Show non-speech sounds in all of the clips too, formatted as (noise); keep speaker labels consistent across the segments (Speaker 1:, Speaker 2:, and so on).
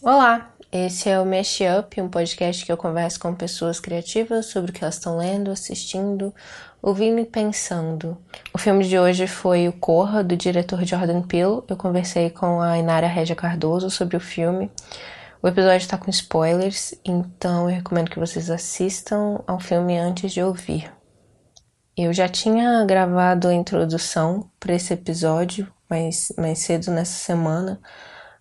Speaker 1: Olá, esse é o Mesh Up, um podcast que eu converso com pessoas criativas sobre o que elas estão lendo, assistindo, ouvindo e pensando. O filme de hoje foi O Corra, do diretor Jordan Peele. Eu conversei com a Inara Regia Cardoso sobre o filme. O episódio está com spoilers, então eu recomendo que vocês assistam ao filme antes de ouvir. Eu já tinha gravado a introdução para esse episódio mais, mais cedo nessa semana,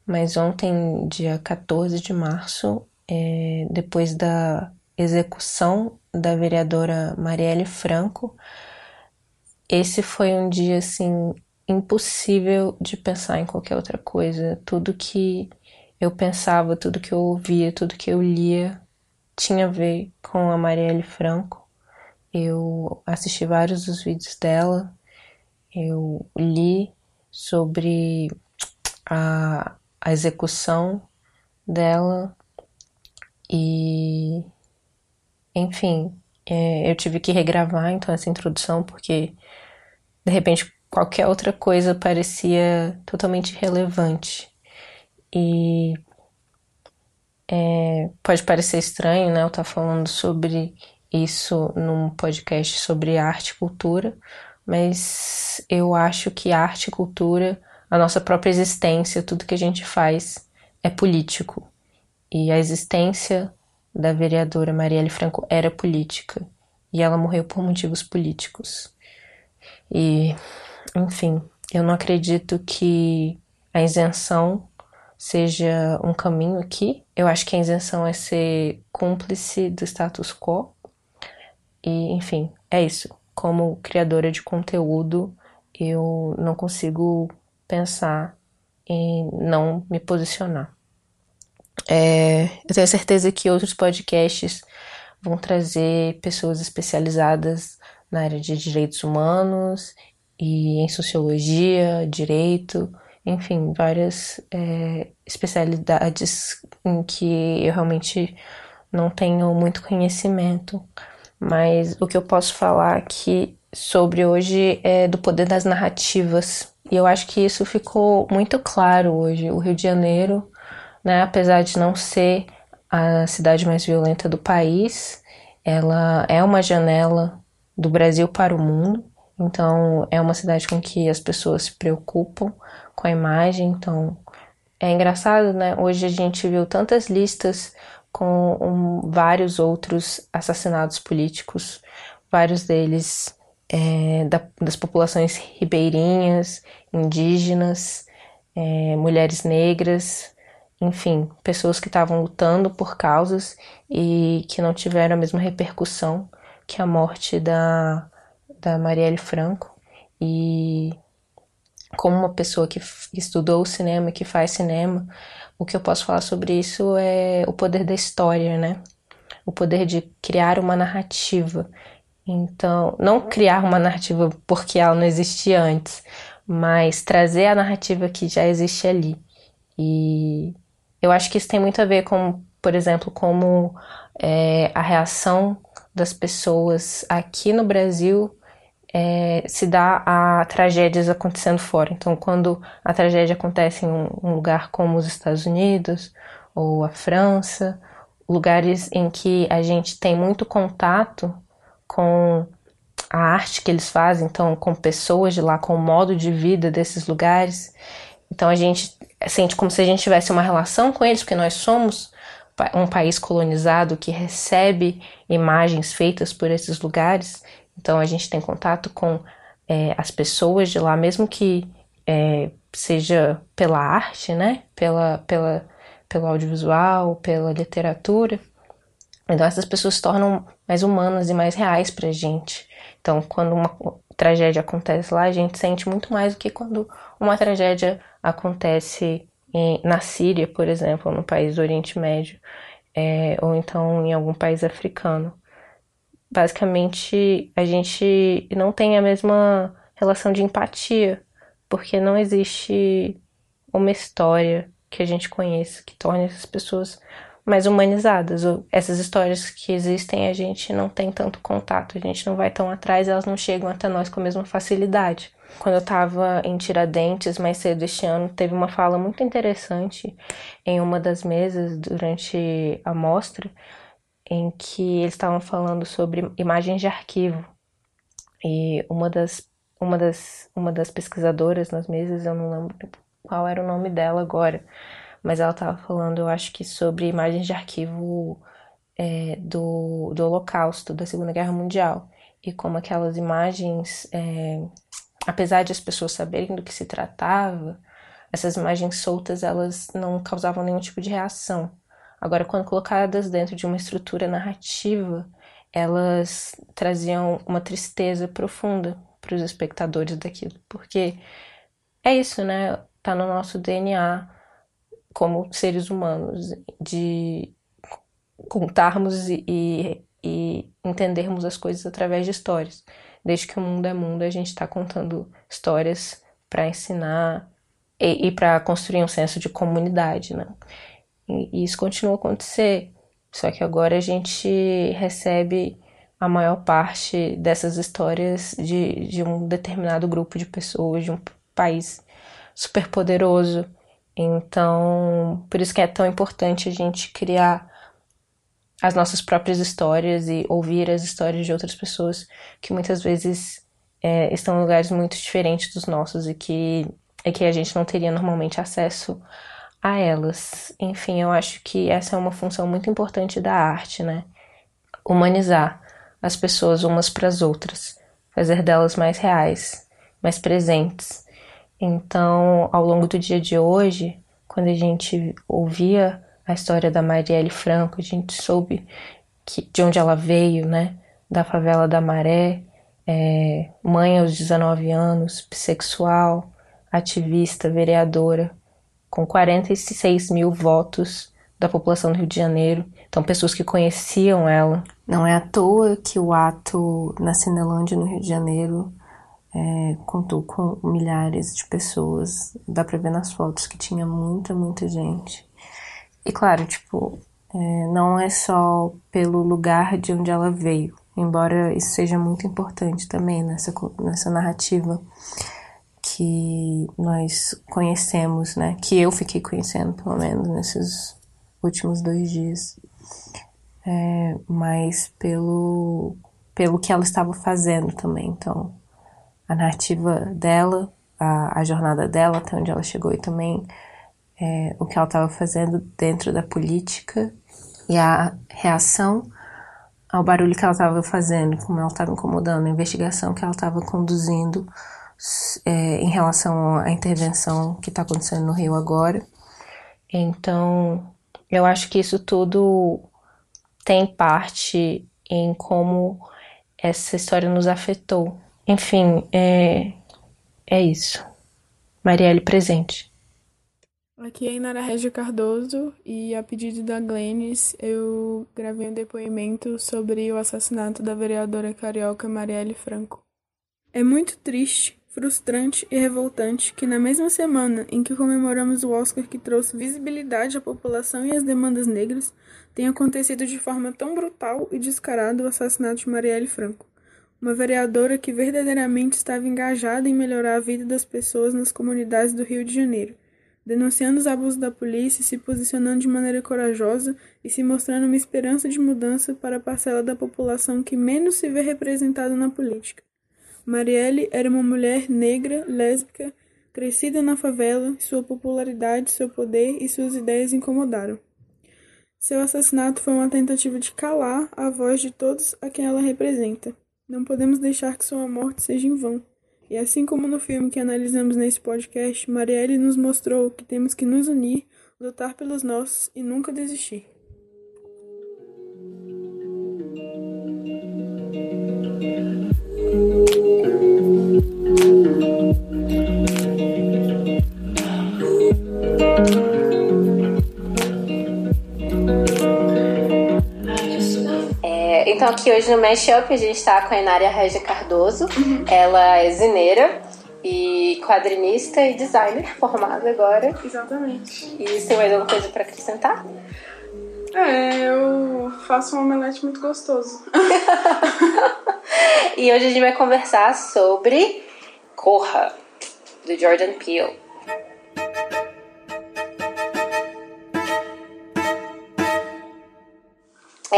Speaker 1: mas ontem, dia 14 de março, é, depois da execução da vereadora Marielle Franco, esse foi um dia assim impossível de pensar em qualquer outra coisa. Tudo que eu pensava, tudo que eu ouvia, tudo que eu lia tinha a ver com a Marielle Franco. Eu assisti vários dos vídeos dela, eu li sobre a a execução dela e enfim é, eu tive que regravar então essa introdução porque de repente qualquer outra coisa parecia totalmente relevante. E é, pode parecer estranho né eu estar falando sobre isso num podcast sobre arte e cultura mas eu acho que arte e cultura a nossa própria existência, tudo que a gente faz é político. E a existência da vereadora Marielle Franco era política. E ela morreu por motivos políticos. E, enfim, eu não acredito que a isenção seja um caminho aqui. Eu acho que a isenção é ser cúmplice do status quo. E, enfim, é isso. Como criadora de conteúdo, eu não consigo pensar em não me posicionar. É, eu tenho certeza que outros podcasts vão trazer pessoas especializadas na área de direitos humanos e em sociologia, direito, enfim, várias é, especialidades em que eu realmente não tenho muito conhecimento. Mas o que eu posso falar aqui sobre hoje é do poder das narrativas e eu acho que isso ficou muito claro hoje. O Rio de Janeiro, né, apesar de não ser a cidade mais violenta do país, ela é uma janela do Brasil para o mundo. Então, é uma cidade com que as pessoas se preocupam com a imagem. Então, é engraçado, né? Hoje a gente viu tantas listas com um, vários outros assassinatos políticos, vários deles é, da, das populações ribeirinhas, indígenas, é, mulheres negras, enfim, pessoas que estavam lutando por causas e que não tiveram a mesma repercussão que a morte da, da Marielle Franco. E como uma pessoa que estudou cinema, que faz cinema, o que eu posso falar sobre isso é o poder da história, né? O poder de criar uma narrativa então, não criar uma narrativa porque ela não existia antes, mas trazer a narrativa que já existe ali. E eu acho que isso tem muito a ver com, por exemplo, como é, a reação das pessoas aqui no Brasil é, se dá a tragédias acontecendo fora. Então, quando a tragédia acontece em um, um lugar como os Estados Unidos ou a França, lugares em que a gente tem muito contato com a arte que eles fazem, então com pessoas de lá, com o modo de vida desses lugares. Então a gente sente como se a gente tivesse uma relação com eles, porque nós somos um país colonizado que recebe imagens feitas por esses lugares. Então a gente tem contato com é, as pessoas de lá, mesmo que é, seja pela arte, né? Pela, pela, pelo audiovisual, pela literatura. Então essas pessoas se tornam mais humanas e mais reais pra gente. Então, quando uma tragédia acontece lá, a gente sente muito mais do que quando uma tragédia acontece em, na Síria, por exemplo, no país do Oriente Médio, é, ou então em algum país africano. Basicamente, a gente não tem a mesma relação de empatia, porque não existe uma história que a gente conheça que torne essas pessoas mais humanizadas. Essas histórias que existem a gente não tem tanto contato, a gente não vai tão atrás, elas não chegam até nós com a mesma facilidade. quando eu estava em Tiradentes mais cedo este ano, teve uma fala muito interessante em uma das mesas durante a mostra, em que eles estavam falando sobre imagens de arquivo. E uma das, uma das, uma das pesquisadoras nas mesas, eu não lembro qual era o nome dela agora, mas ela estava falando, eu acho que sobre imagens de arquivo é, do, do Holocausto, da Segunda Guerra Mundial, e como aquelas imagens, é, apesar de as pessoas saberem do que se tratava, essas imagens soltas elas não causavam nenhum tipo de reação. Agora, quando colocadas dentro de uma estrutura narrativa, elas traziam uma tristeza profunda para os espectadores daquilo, porque é isso, né? Tá no nosso DNA como seres humanos de contarmos e, e entendermos as coisas através de histórias. Desde que o mundo é mundo, a gente está contando histórias para ensinar e, e para construir um senso de comunidade, né? E, e isso continua a acontecer. Só que agora a gente recebe a maior parte dessas histórias de, de um determinado grupo de pessoas, de um país super poderoso. Então, por isso que é tão importante a gente criar as nossas próprias histórias e ouvir as histórias de outras pessoas que muitas vezes é, estão em lugares muito diferentes dos nossos e que, e que a gente não teria normalmente acesso a elas. Enfim, eu acho que essa é uma função muito importante da arte, né? Humanizar as pessoas umas para as outras, fazer delas mais reais, mais presentes. Então, ao longo do dia de hoje, quando a gente ouvia a história da Marielle Franco, a gente soube que, de onde ela veio, né? Da favela da Maré, é, mãe aos 19 anos, bissexual, ativista, vereadora, com 46 mil votos da população do Rio de Janeiro. Então, pessoas que conheciam ela. Não é à toa que o ato na Cinelândia, no Rio de Janeiro, é, contou com milhares de pessoas. Dá pra ver nas fotos que tinha muita, muita gente. E claro, tipo, é, não é só pelo lugar de onde ela veio, embora isso seja muito importante também nessa, nessa narrativa que nós conhecemos, né? Que eu fiquei conhecendo, pelo menos, nesses últimos dois dias. É, mas pelo, pelo que ela estava fazendo também. Então, a narrativa dela, a, a jornada dela, até onde ela chegou e também é, o que ela estava fazendo dentro da política e a reação ao barulho que ela estava fazendo, como ela estava incomodando, a investigação que ela estava conduzindo é, em relação à intervenção que está acontecendo no Rio agora. Então, eu acho que isso tudo tem parte em como essa história nos afetou. Enfim, é, é isso. Marielle presente.
Speaker 2: Aqui é Inara Regia Cardoso e a pedido da Glennis eu gravei um depoimento sobre o assassinato da vereadora carioca Marielle Franco. É muito triste, frustrante e revoltante que na mesma semana em que comemoramos o Oscar que trouxe visibilidade à população e às demandas negras, tenha acontecido de forma tão brutal e descarada o assassinato de Marielle Franco, uma vereadora que verdadeiramente estava engajada em melhorar a vida das pessoas nas comunidades do Rio de Janeiro denunciando os abusos da polícia, se posicionando de maneira corajosa e se mostrando uma esperança de mudança para a parcela da população que menos se vê representada na política. Marielle era uma mulher negra, lésbica, crescida na favela, sua popularidade, seu poder e suas ideias incomodaram. Seu assassinato foi uma tentativa de calar a voz de todos a quem ela representa. Não podemos deixar que sua morte seja em vão. E assim como no filme que analisamos nesse podcast, Marielle nos mostrou que temos que nos unir, lutar pelos nossos e nunca desistir.
Speaker 1: Então, aqui hoje no Mashup a gente está com a Inária Regia Cardoso. Uhum. Ela é zineira e quadrinista e designer formada agora.
Speaker 2: Exatamente.
Speaker 1: E você tem mais alguma coisa para acrescentar?
Speaker 2: É, eu faço um omelete muito gostoso. (laughs)
Speaker 1: e hoje a gente vai conversar sobre Corra, do Jordan Peele.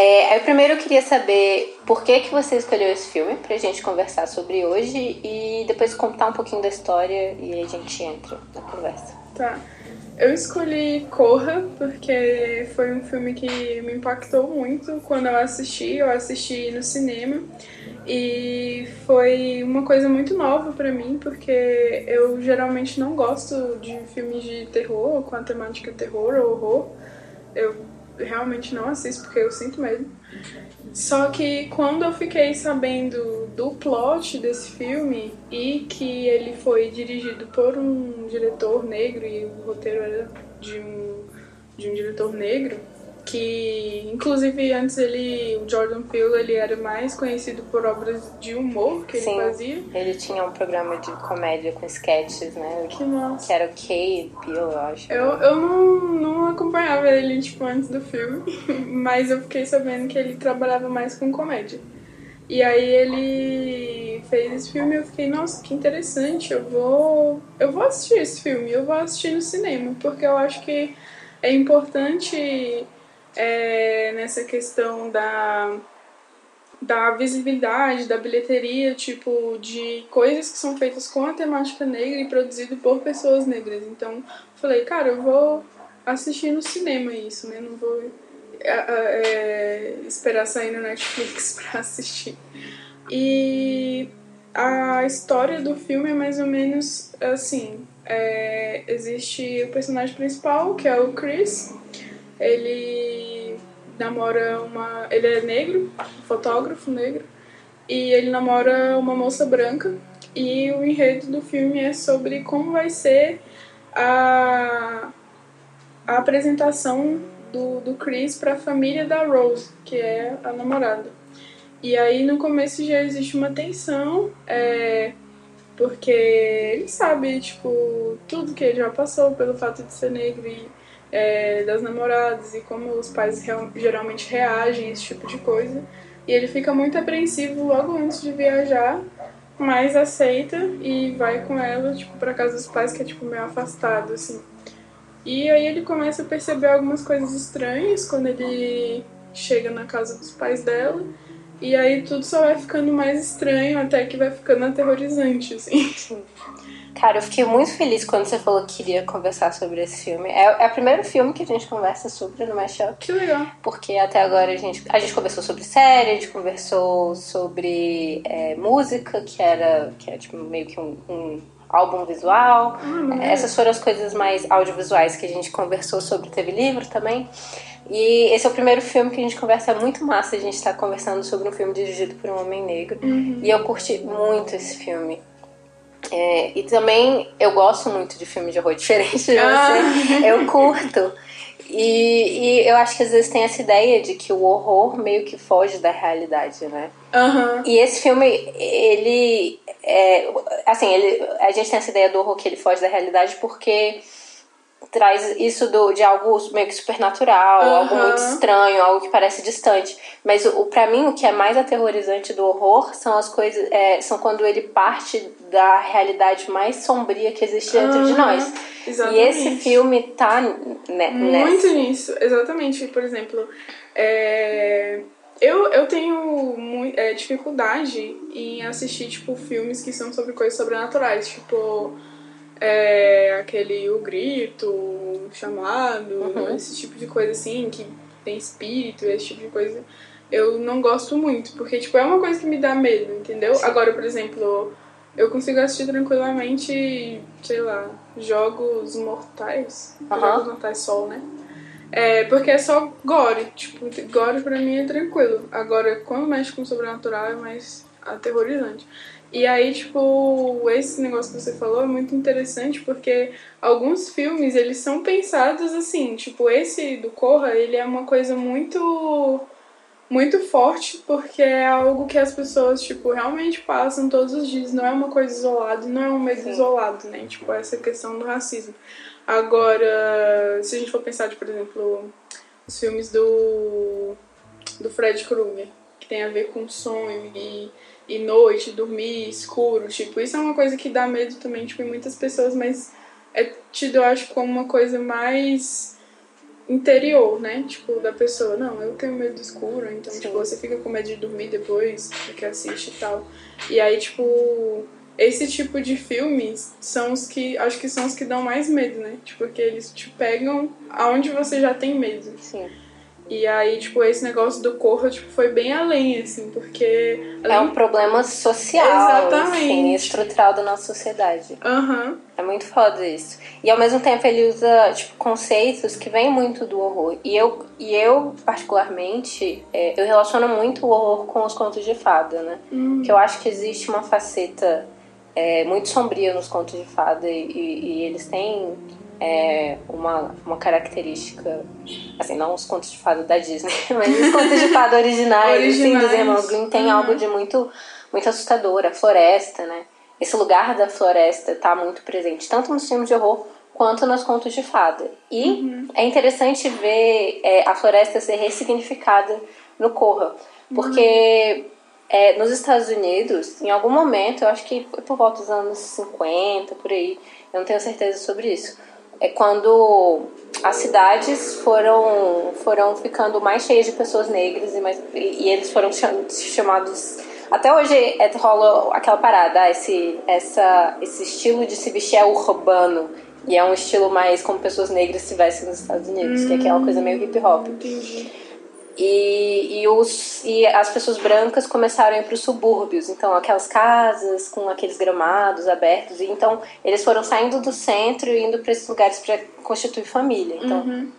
Speaker 1: É, eu primeiro queria saber por que, que você escolheu esse filme pra gente conversar sobre hoje e depois contar um pouquinho da história e aí a gente entra na conversa.
Speaker 2: Tá. Eu escolhi Corra porque foi um filme que me impactou muito quando eu assisti. Eu assisti no cinema e foi uma coisa muito nova para mim porque eu geralmente não gosto de filmes de terror com a temática terror ou horror. Eu realmente não assisto porque eu sinto medo. Só que quando eu fiquei sabendo do plot desse filme e que ele foi dirigido por um diretor negro e o roteiro era de um, de um diretor negro, que inclusive antes ele, o Jordan Peele, ele era mais conhecido por obras de humor que
Speaker 1: Sim,
Speaker 2: ele fazia.
Speaker 1: Ele tinha um programa de comédia com sketches, né?
Speaker 2: Que massa.
Speaker 1: Que era o Kay Peele, eu acho.
Speaker 2: Eu, eu não, não acompanhava ele, tipo, antes do filme, (laughs) mas eu fiquei sabendo que ele trabalhava mais com comédia. E aí ele fez esse filme e eu fiquei, nossa, que interessante, eu vou. Eu vou assistir esse filme, eu vou assistir no cinema, porque eu acho que é importante é, nessa questão da, da visibilidade, da bilheteria, tipo, de coisas que são feitas com a temática negra e produzido por pessoas negras. Então, falei, cara, eu vou assistir no cinema isso, né? Não vou é, é, esperar sair no Netflix (laughs) pra assistir. E a história do filme é mais ou menos assim. É, existe o personagem principal, que é o Chris, ele namora uma. Ele é negro, fotógrafo negro, e ele namora uma moça branca. E o enredo do filme é sobre como vai ser a, a apresentação do, do Chris para a família da Rose, que é a namorada. E aí no começo já existe uma tensão, é, porque ele sabe, tipo, tudo que ele já passou pelo fato de ser negro e é, das namoradas e como os pais real, geralmente reagem a esse tipo de coisa. E ele fica muito apreensivo logo antes de viajar, mas aceita e vai com ela, tipo, pra casa dos pais, que é, tipo, meio afastado, assim. E aí ele começa a perceber algumas coisas estranhas quando ele chega na casa dos pais dela. E aí tudo só vai ficando mais estranho até que vai ficando aterrorizante, assim.
Speaker 1: Cara, eu fiquei muito feliz quando você falou que queria conversar sobre esse filme. É, é o primeiro filme que a gente conversa sobre no Mashup.
Speaker 2: Que legal.
Speaker 1: Porque até agora a gente, a gente conversou sobre série, a gente conversou sobre é, música, que era, que era tipo, meio que um, um álbum visual.
Speaker 2: Ah,
Speaker 1: Essas foram as coisas mais audiovisuais que a gente conversou sobre. Teve livro também. E esse é o primeiro filme que a gente conversa muito massa. A gente tá conversando sobre um filme dirigido por um homem negro.
Speaker 2: Uhum.
Speaker 1: E eu curti muito esse filme. É, e também eu gosto muito de filme de horror (laughs) diferente de você.
Speaker 2: Ah.
Speaker 1: Eu curto. E, e eu acho que às vezes tem essa ideia de que o horror meio que foge da realidade, né?
Speaker 2: Aham.
Speaker 1: E esse filme, ele. É, assim, ele, a gente tem essa ideia do horror que ele foge da realidade porque traz isso do, de algo meio que supernatural,
Speaker 2: Aham.
Speaker 1: algo muito estranho, algo que parece distante. Mas o, o para mim o que é mais aterrorizante do horror são as coisas, é, são quando ele parte da realidade mais sombria que existe dentro de
Speaker 2: Aham.
Speaker 1: nós.
Speaker 2: Exatamente.
Speaker 1: E esse filme tá né,
Speaker 2: Muito
Speaker 1: nessa.
Speaker 2: nisso, exatamente. Por exemplo, é, eu, eu tenho é, dificuldade em assistir, tipo, filmes que são sobre coisas sobrenaturais. Tipo, é, aquele O Grito, o Chamado,
Speaker 1: Uhum.
Speaker 2: esse tipo de coisa assim, que tem espírito, esse tipo de coisa. Eu não gosto muito, porque, tipo, é uma coisa que me dá medo, entendeu? Agora, por exemplo, eu consigo assistir tranquilamente, sei lá, Jogos Mortais.
Speaker 1: Aham.
Speaker 2: Jogos Mortais Sol, né? É, porque é só gore. Tipo, gore pra mim é tranquilo. Agora, quando mexe com sobrenatural é mais aterrorizante. E aí, tipo, esse negócio que você falou é muito interessante porque alguns filmes, eles são pensados assim, tipo, esse do Corra, ele é uma coisa muito muito forte porque é algo que as pessoas, tipo, realmente passam todos os dias, não é uma coisa isolada, não é um medo
Speaker 1: Sim.
Speaker 2: isolado, né? Tipo, essa questão do racismo. Agora, se a gente for pensar, de, por exemplo, os filmes do do Fred Krueger, que tem a ver com sonho e, e noite, dormir escuro, tipo, isso é uma coisa que dá medo também, tipo, em muitas pessoas, mas é tido, eu acho, como uma coisa mais interior, né? Tipo, da pessoa, não, eu tenho medo do escuro, então, Sim. tipo, você fica com medo de dormir depois, porque assiste e tal. E aí, tipo, esse tipo de filmes são os que, acho que são os que dão mais medo, né? Tipo, porque eles te pegam aonde você já tem medo.
Speaker 1: Sim.
Speaker 2: E aí, tipo, esse negócio do corpo, tipo, foi bem além, assim, porque... Além...
Speaker 1: É um problema social, Exatamente. Assim, estrutural da nossa sociedade.
Speaker 2: Uhum.
Speaker 1: É muito foda isso. E ao mesmo tempo ele usa, tipo, conceitos que vêm muito do horror. E eu, e eu particularmente, é, eu relaciono muito o horror com os contos de fada, né? Uhum. Que eu acho que existe uma faceta é, muito sombria nos contos de fada e, e, e eles têm é uma, uma característica, assim, não os contos de fada da Disney, (laughs) mas os contos de fada originais, originais. Assim, dos irmãos Grimm tem uhum. algo de muito, muito assustador, a floresta, né? Esse lugar da floresta está muito presente, tanto nos filmes de horror quanto nos contos de fada. E uhum. é interessante ver é, a floresta ser ressignificada no Corra, porque uhum. é, nos Estados Unidos, em algum momento, eu acho que foi por volta dos anos 50, por aí, eu não tenho certeza sobre isso, é quando as cidades foram, foram ficando mais cheias de pessoas negras e, mais, e, e eles foram chamados. Até hoje é, rola aquela parada, ah, esse, essa, esse estilo de se vestir é urbano. E é um estilo mais como pessoas negras se vestem nos Estados Unidos, hum, que é aquela coisa meio hip hop.
Speaker 2: Entendi.
Speaker 1: E, e, os, e as pessoas brancas começaram a ir para os subúrbios, então aquelas casas com aqueles gramados abertos, e então eles foram saindo do centro e indo para esses lugares para constituir família. Então uhum.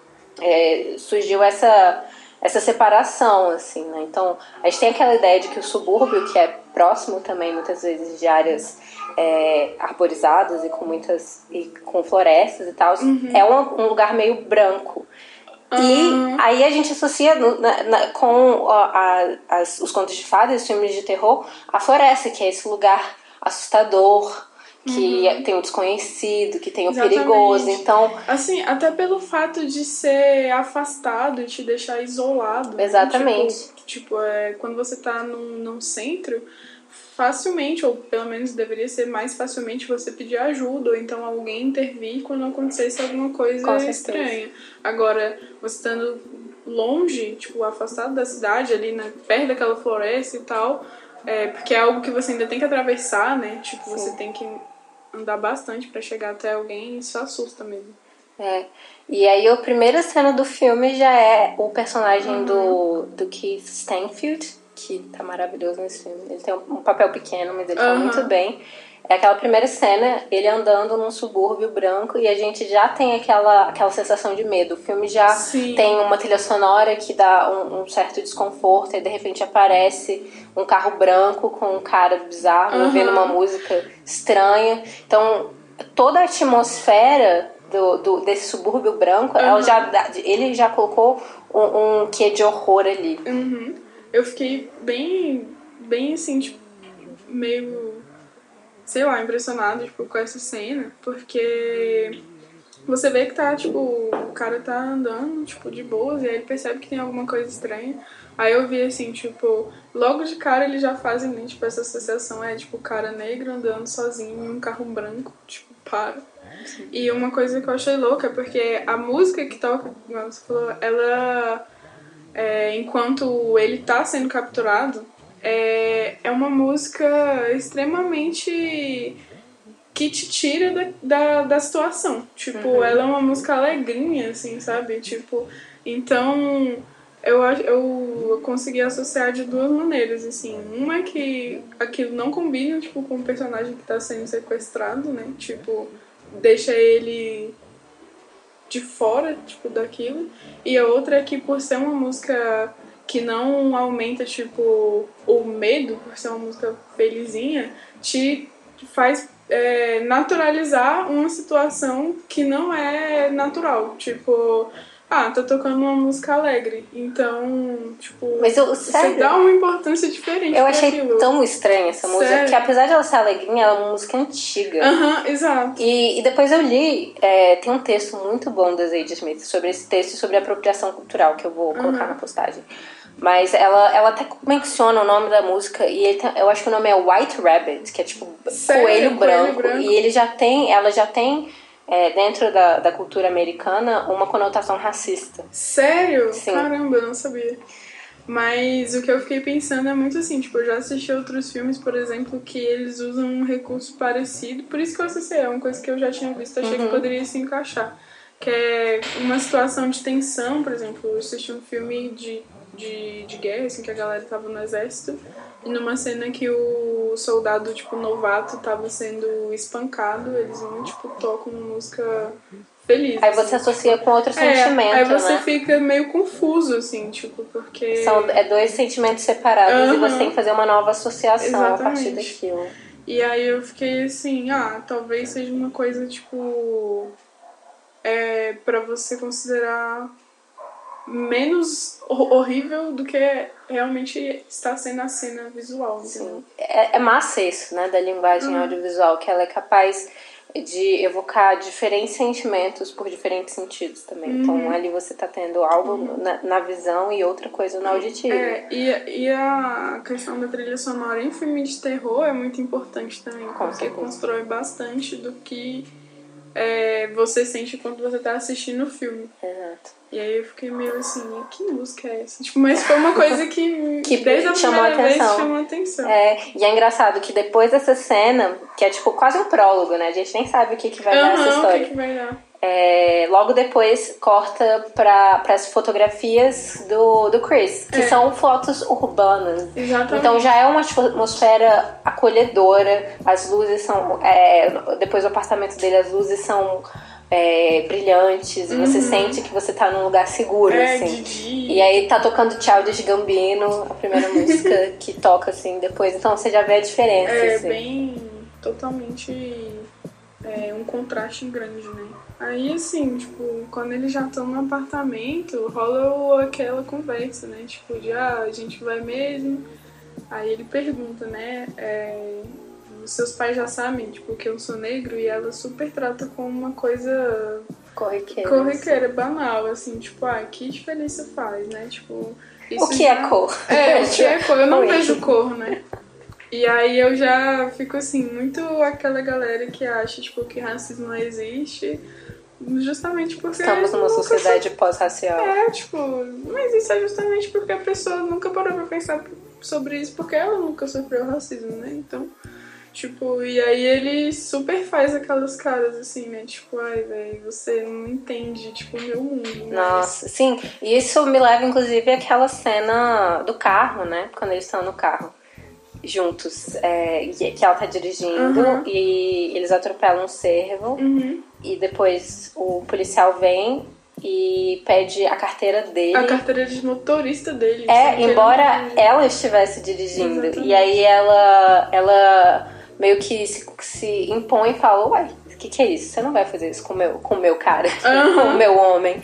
Speaker 1: é, surgiu essa, essa separação, assim, né? Então a gente tem aquela ideia de que o subúrbio, que é próximo também muitas vezes de áreas é, arborizadas e com muitas e com florestas e tal, uhum. é um, um lugar meio branco. Uhum. E aí a gente associa na, na, com a, as, os contos de fadas, os filmes de terror, a floresta, que é esse lugar assustador, que uhum. tem o desconhecido, que tem o Exatamente. perigoso, então...
Speaker 2: Assim, até pelo fato de ser afastado, te deixar isolado.
Speaker 1: Né? Exatamente.
Speaker 2: Né? Tipo, tipo é, quando você tá num, num centro facilmente, ou pelo menos deveria ser mais facilmente você pedir ajuda, ou então alguém intervir quando acontecesse alguma coisa estranha. Agora, você estando longe, tipo, afastado da cidade, ali né, perto daquela floresta e tal, é, porque é algo que você ainda tem que atravessar, né? Tipo, Sim. você tem que andar bastante para chegar até alguém e isso assusta mesmo.
Speaker 1: É. E aí a primeira cena do filme já é o personagem uhum. do, do Keith Stanfield, que tá maravilhoso nesse filme. Ele tem um papel pequeno, mas ele uhum. tá muito bem. É aquela primeira cena, ele andando num subúrbio branco e a gente já tem aquela, aquela sensação de medo. O filme já Sim. tem uma trilha sonora que dá um, um, certo desconforto e de repente aparece um carro branco com um cara bizarro uhum. ouvindo uma música estranha. Então, toda a atmosfera do, do, desse subúrbio branco, uhum. ela já, ele já colocou um, um quê de horror ali.
Speaker 2: Uhum eu fiquei bem, bem assim, tipo, meio, sei lá, impressionado, tipo, com essa cena, porque você vê que tá, tipo, o cara tá andando, tipo, de boas, e aí ele percebe que tem alguma coisa estranha. Aí eu vi assim, tipo, logo de cara eles já fazem, tipo, essa associação é, tipo, o cara negro andando sozinho em um carro branco, tipo, para. E uma coisa que eu achei louca, é porque a música que toca, como você falou, ela é, enquanto ele está sendo capturado, é, é uma música extremamente que te tira da, da, da situação. Tipo, uhum. ela é uma música alegrinha, assim, sabe? Tipo, então eu, eu consegui associar de duas maneiras, assim. Uma é que aquilo não combina, tipo, com o personagem que está sendo sequestrado, né? Tipo, deixa ele de fora, tipo, daquilo. E a outra é que por ser uma música que não aumenta, tipo, o medo, por ser uma música felizinha, te faz é, naturalizar uma situação que não é natural. Tipo, ah, tá tocando uma música alegre. Então, tipo,
Speaker 1: Mas eu, sério,
Speaker 2: você dá uma importância diferente.
Speaker 1: Eu achei aquilo. tão estranha essa música, sério? que apesar de ela ser alegrinha, ela é uma música antiga.
Speaker 2: Aham, exato.
Speaker 1: E, e depois eu li, é, tem um texto muito bom da Zadie Smith sobre esse texto e sobre apropriação cultural, que eu vou colocar na postagem. Mas ela, ela até menciona o nome da música e ele, eu acho que o nome é White Rabbit, que é tipo
Speaker 2: Sério?
Speaker 1: coelho, branco,
Speaker 2: Coelho branco?
Speaker 1: E ele já tem, ela já tem é, dentro da, da cultura americana uma conotação racista.
Speaker 2: Sério?
Speaker 1: Sim.
Speaker 2: Caramba, eu não sabia. Mas o que eu fiquei pensando é muito assim, tipo, eu já assisti outros filmes, por exemplo, que eles usam um recurso parecido, por isso que eu assisti, é uma coisa que eu já tinha visto, achei
Speaker 1: Uhum.
Speaker 2: que poderia se encaixar. Que é uma situação de tensão, por exemplo, eu assisti um filme de, de, de guerra, assim, que a galera tava no exército, e numa cena que o soldado, tipo, novato tava sendo espancado, eles vão, tipo, tocam uma música feliz.
Speaker 1: Aí você
Speaker 2: assim.
Speaker 1: associa com outro
Speaker 2: É,
Speaker 1: sentimento,
Speaker 2: aí você
Speaker 1: né?
Speaker 2: fica meio confuso, assim, tipo, porque.
Speaker 1: São é dois sentimentos separados e
Speaker 2: Aham.
Speaker 1: você tem que fazer uma nova associação a partir
Speaker 2: Exatamente.
Speaker 1: daquilo.
Speaker 2: E aí eu fiquei assim, ah, talvez seja uma coisa, tipo. É, pra você considerar menos hor- horrível do que realmente está sendo a cena visual, entendeu?
Speaker 1: É, é massa isso, né, da linguagem
Speaker 2: Uhum.
Speaker 1: audiovisual, que ela é capaz de evocar diferentes sentimentos por diferentes sentidos também.
Speaker 2: Uhum.
Speaker 1: Então ali você tá tendo algo na, na visão e outra coisa no auditivo.
Speaker 2: É, e, e a questão da trilha sonora em filme de terror é muito importante também,
Speaker 1: Com
Speaker 2: porque
Speaker 1: certeza.
Speaker 2: constrói bastante do que é, você sente quando você tá assistindo o filme.
Speaker 1: Exato.
Speaker 2: E aí eu fiquei meio assim, que música é essa? Tipo, mas foi uma coisa que, (laughs)
Speaker 1: Que
Speaker 2: desde a
Speaker 1: chamou
Speaker 2: primeira vez
Speaker 1: atenção.
Speaker 2: chamou atenção.
Speaker 1: É, e é engraçado que depois dessa cena, que é tipo quase um prólogo, né? A gente nem sabe o que, que vai dar essa
Speaker 2: Aham, o
Speaker 1: história.
Speaker 2: que, que vai dar?
Speaker 1: É, logo depois corta para as fotografias do, do Chris, que
Speaker 2: É.
Speaker 1: são fotos urbanas.
Speaker 2: Exatamente.
Speaker 1: Então já é uma atmosfera acolhedora, as luzes são. é, depois do apartamento dele, as luzes são é, brilhantes, e você sente que você tá num lugar seguro,
Speaker 2: Uhum. é,
Speaker 1: assim. E aí tá tocando Childish Gambino, a primeira (laughs) música que toca assim depois. Então você já vê a diferença.
Speaker 2: É
Speaker 1: assim.
Speaker 2: bem totalmente é, um contraste grande, né? Aí assim, tipo, quando eles já estão no apartamento, rola aquela conversa, né? Tipo, de ah, a gente vai mesmo. Aí ele pergunta, né? é, os seus pais já sabem, tipo, que eu sou negro e ela super trata como uma coisa
Speaker 1: Corriqueiro.
Speaker 2: corriqueira, banal, assim, tipo, ah, que diferença faz, né? Tipo,
Speaker 1: O que
Speaker 2: já-
Speaker 1: é cor?
Speaker 2: é, o que é (laughs) cor? Eu não
Speaker 1: Oi.
Speaker 2: vejo cor, né? E aí eu já fico assim, muito aquela galera que acha, tipo, que racismo não existe, justamente porque.
Speaker 1: Estamos numa sociedade pós-racial.
Speaker 2: so- É, tipo, mas isso é justamente porque a pessoa nunca parou pra pensar sobre isso, porque ela nunca sofreu racismo, né? Então. Tipo, e aí ele super faz aquelas caras assim, né? Tipo, ai, velho, você não entende, tipo, o meu mundo. mas-
Speaker 1: Nossa, sim. E isso me leva, inclusive, àquela cena do carro, né? Quando eles estão no carro juntos. é, que ela tá dirigindo
Speaker 2: Uhum.
Speaker 1: e eles atropelam um cervo.
Speaker 2: Uhum.
Speaker 1: E depois o policial vem e pede a carteira dele.
Speaker 2: A carteira de motorista dele.
Speaker 1: É,
Speaker 2: ele
Speaker 1: embora ela estivesse dirigindo.
Speaker 2: Exatamente.
Speaker 1: E aí ela, ela meio que se, se impõe e fala, uai, o que, que é isso? Você não vai fazer isso com o meu, com o meu cara,
Speaker 2: Aham.
Speaker 1: com o meu homem.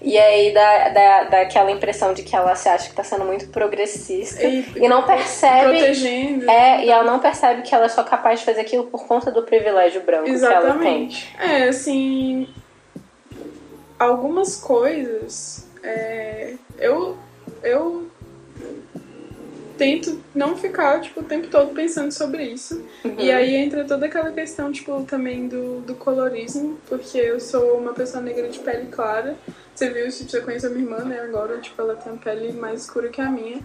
Speaker 1: E aí dá, dá, dá aquela impressão de que ela se acha que tá sendo muito progressista
Speaker 2: E-
Speaker 1: e, não percebe.
Speaker 2: protegendo.
Speaker 1: É, e ela não percebe que ela é só capaz de fazer aquilo por conta do privilégio branco que ela tem.
Speaker 2: Exatamente. É, assim. Algumas coisas. é, eu. Eu tento não ficar, tipo, o tempo todo pensando sobre isso.
Speaker 1: Uhum.
Speaker 2: E aí entra toda aquela questão, tipo, também do, do colorismo, porque eu sou uma pessoa negra de pele clara. Você viu isso, você conhece a minha irmã, né? Agora, tipo, ela tem a pele mais escura que a minha.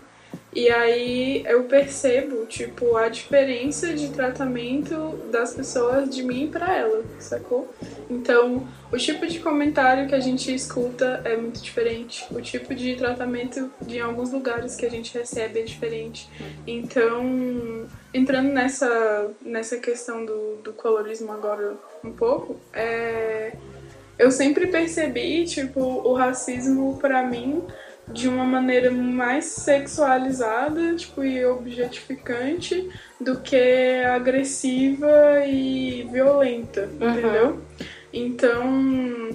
Speaker 2: E aí eu percebo, tipo, a diferença de tratamento das pessoas de mim pra ela, sacou? Então, o tipo de comentário que a gente escuta é muito diferente. O tipo de tratamento de alguns lugares que a gente recebe é diferente. Então, entrando nessa, nessa questão do, do colorismo agora um pouco, é, eu sempre percebi, tipo, o racismo pra mim de uma maneira mais sexualizada, tipo, e objetificante do que agressiva e violenta, entendeu? Então,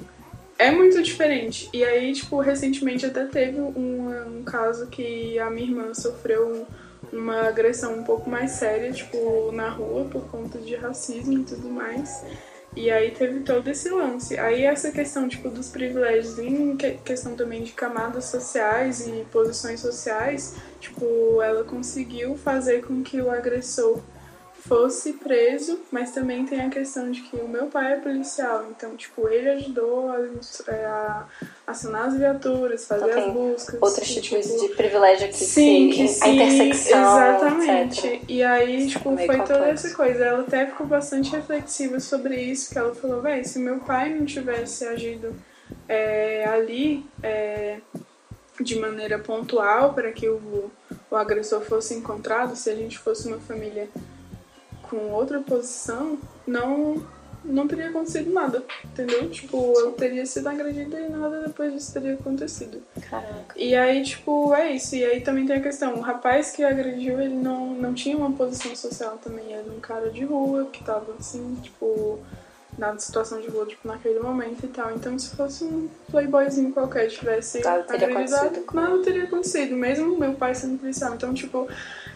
Speaker 2: é muito diferente. E aí, tipo, recentemente até teve um, um caso que a minha irmã sofreu uma agressão um pouco mais séria, tipo, na rua, por conta de racismo e tudo mais. E aí teve todo esse lance. Aí essa questão, tipo, dos privilégios em questão também de camadas sociais e posições sociais, tipo, ela conseguiu fazer com que o agressor fosse preso, mas também tem a questão de que o meu pai é policial, então, tipo, ele ajudou a, é, a acionar as viaturas, fazer então, as buscas.
Speaker 1: Outros tipos tipo, de privilégio que sim, se, que a intersecção.
Speaker 2: Exatamente.
Speaker 1: Etc.
Speaker 2: E aí, tipo, foi complexo. toda essa coisa. Ela até ficou bastante reflexiva sobre isso, que ela falou, véi, se meu pai não tivesse agido é, ali é, de maneira pontual para que o, o agressor fosse encontrado, se a gente fosse uma família com outra posição, não não teria acontecido nada, entendeu? Tipo, eu teria sido agredida e nada depois disso teria acontecido.
Speaker 1: Caraca.
Speaker 2: E aí, tipo, é isso. E aí também tem a questão, o rapaz que agrediu, ele não, não tinha uma posição social também. Era um cara de rua que tava assim, tipo, na situação de rua, tipo, naquele momento e tal. Então, se fosse um playboyzinho qualquer tivesse
Speaker 1: nada teria agredido,
Speaker 2: nada teria acontecido, mesmo meu pai sendo policial. Então, tipo,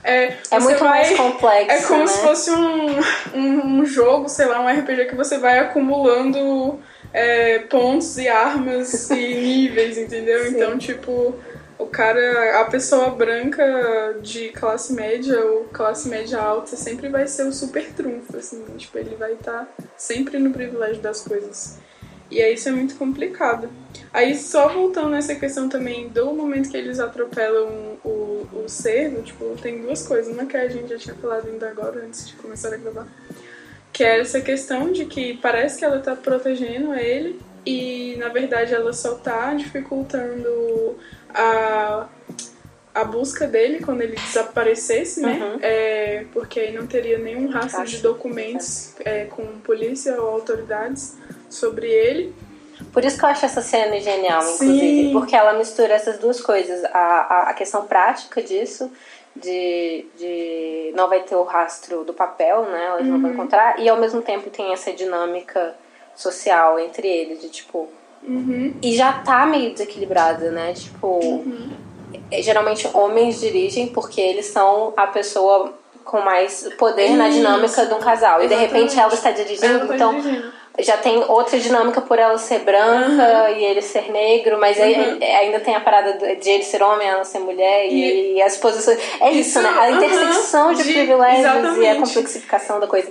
Speaker 2: é,
Speaker 1: é muito
Speaker 2: vai,
Speaker 1: mais complexo.
Speaker 2: É como
Speaker 1: né?
Speaker 2: se fosse um, um, um, jogo, sei lá, um RPG que você vai acumulando é, pontos e armas e (laughs) níveis, entendeu? Sim. Então, tipo, o cara, a pessoa branca de classe média ou classe média alta sempre vai ser o super trunfo, assim, tipo, ele vai estar tá sempre no privilégio das coisas. E aí isso é muito complicado. Aí só voltando nessa questão também do momento que eles atropelam o, o cervo, tipo, tem duas coisas. Uma que a gente já tinha falado ainda agora, antes de começar a gravar. Que é essa questão de que parece que ela tá protegendo ele e na verdade ela só tá dificultando a, a busca dele quando ele desaparecesse, né? Uhum. É, porque aí não teria nenhum rastro de documentos é, com polícia ou autoridades sobre ele.
Speaker 1: Por isso que eu acho essa cena genial, inclusive, Sim. porque ela mistura essas duas coisas, a, a, a, questão prática disso, de, de não vai ter o rastro do papel, né? Elas uhum. não vão uhum. encontrar, e ao mesmo tempo tem essa dinâmica social entre eles, de tipo.
Speaker 2: Uhum.
Speaker 1: E já tá meio desequilibrada, né? Tipo, uhum. geralmente homens dirigem porque eles são a pessoa com mais poder na dinâmica de um casal. E de repente ela está dirigindo, ela tá então. Dirigindo já tem outra dinâmica por ela ser branca uhum. e ele ser negro, mas uhum. aí, ainda tem a parada de ele ser homem, ela ser mulher e, e as posições. É isso, isso né? A intersecção uhum. de, privilégios e a complexificação da coisa.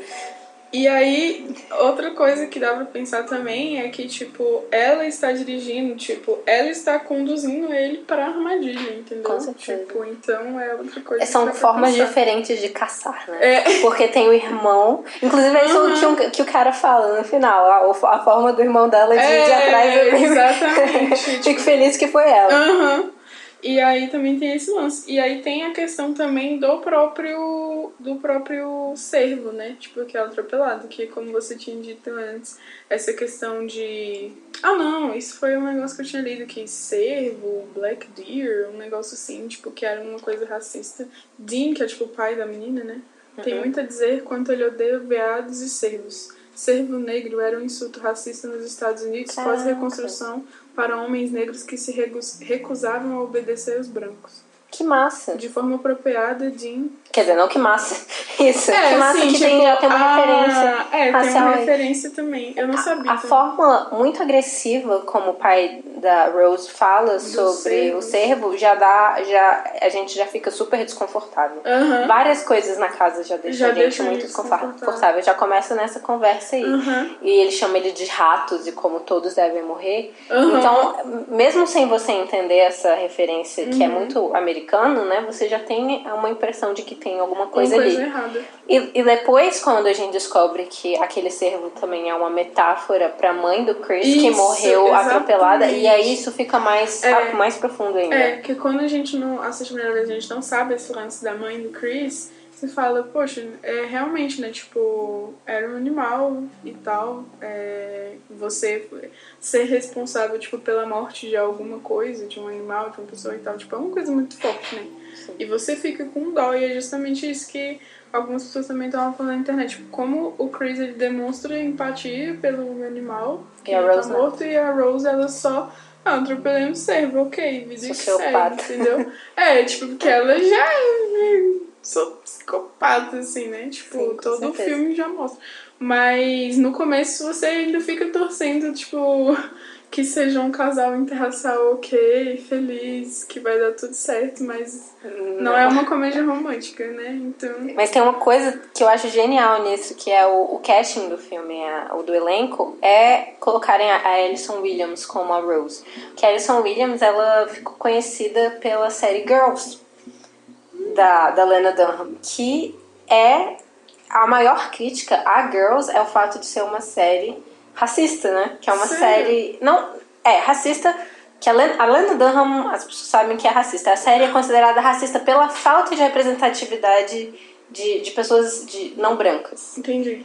Speaker 2: E aí, outra coisa que dá pra pensar também é que, tipo, ela está dirigindo, tipo, ela está conduzindo ele pra armadilha, entendeu?
Speaker 1: Com certeza.
Speaker 2: Tipo, então é outra coisa.
Speaker 1: São formas diferentes de caçar, né? É. Porque tem o irmão. Inclusive, é isso uhum. que, que, o cara fala no final. A, a forma do irmão dela de é, ir atrás.
Speaker 2: Exatamente. (laughs)
Speaker 1: Fico tipo... feliz que foi ela.
Speaker 2: Uhum. E aí também tem esse lance. E aí tem a questão também do próprio do próprio cervo, né? Tipo, que é atropelado, que como você tinha dito antes, essa questão de Ah, não, isso foi um negócio que eu tinha lido que cervo, black deer, um negócio assim, tipo, que era uma coisa racista. Dean, que é tipo o pai da menina, né? Uhum. Tem muito a dizer quanto ele odeia veados e cervos. Servo negro era um insulto racista nos Estados Unidos pós-reconstrução para homens negros que se recusavam a obedecer aos brancos.
Speaker 1: Que massa.
Speaker 2: De forma apropriada, Jim.
Speaker 1: Quer dizer, não que massa. (laughs) Isso. É, que massa assim, que tipo, tem, já tem uma a... referência.
Speaker 2: É, tem uma referência também. Eu não sabia.
Speaker 1: A, a forma muito agressiva como o pai da Rose fala Do sobre o cervo já dá. Já, a gente já fica super desconfortável.
Speaker 2: Uhum.
Speaker 1: Várias coisas na casa já deixam já a gente muito desconfortável. Já começa nessa conversa aí.
Speaker 2: Uhum.
Speaker 1: E ele chama ele de ratos e como todos devem morrer. Uhum. Então, mesmo sem você entender essa referência que é uhum. muito americano, né? Você já tem uma impressão de que tem alguma coisa,
Speaker 2: coisa
Speaker 1: ali.
Speaker 2: Errada.
Speaker 1: E, e depois, quando a gente descobre que aquele cervo também é uma metáfora para a mãe do Chris isso, que morreu exatamente. atropelada, e aí isso fica mais, é, mais profundo ainda.
Speaker 2: É, que quando a gente não assiste a primeira vez, a gente não sabe esse lance da mãe do Chris, você fala, poxa, é realmente, né? Tipo, era um animal e tal. É, você ser responsável, tipo, pela morte de alguma coisa, de um animal, de uma pessoa e tal, tipo, é uma coisa muito forte, né? Sim. E você fica com dó, e é justamente isso que algumas pessoas também estavam falando na internet. Tipo, como o Chris ele demonstra empatia pelo animal que tá morto, e a Rose ela só. Ah, atropelei um cervo, ok, vida que segue, entendeu? (laughs) é, tipo, porque ela já é sou psicopata, assim, né? Tipo, Sim, todo o filme já mostra. Mas no começo você ainda fica torcendo, tipo, que seja um casal interracial ok, feliz, que vai dar tudo certo, mas não, não é uma comédia romântica, né? Então.
Speaker 1: Mas tem uma coisa que eu acho genial nisso, que é o, o casting do filme, a, o do elenco, é colocarem a, a Alison Williams como a Rose. Que a Alison Williams, ela ficou conhecida pela série Girls, da, da Lena Dunham, que é a maior crítica a Girls é o fato de ser uma série racista, né? Que é uma Sério? série. Não, é, racista. Que a Lena, a Lena Dunham, as pessoas sabem que é racista. A série é considerada racista pela falta de representatividade de, de pessoas de, não brancas.
Speaker 2: Entendi.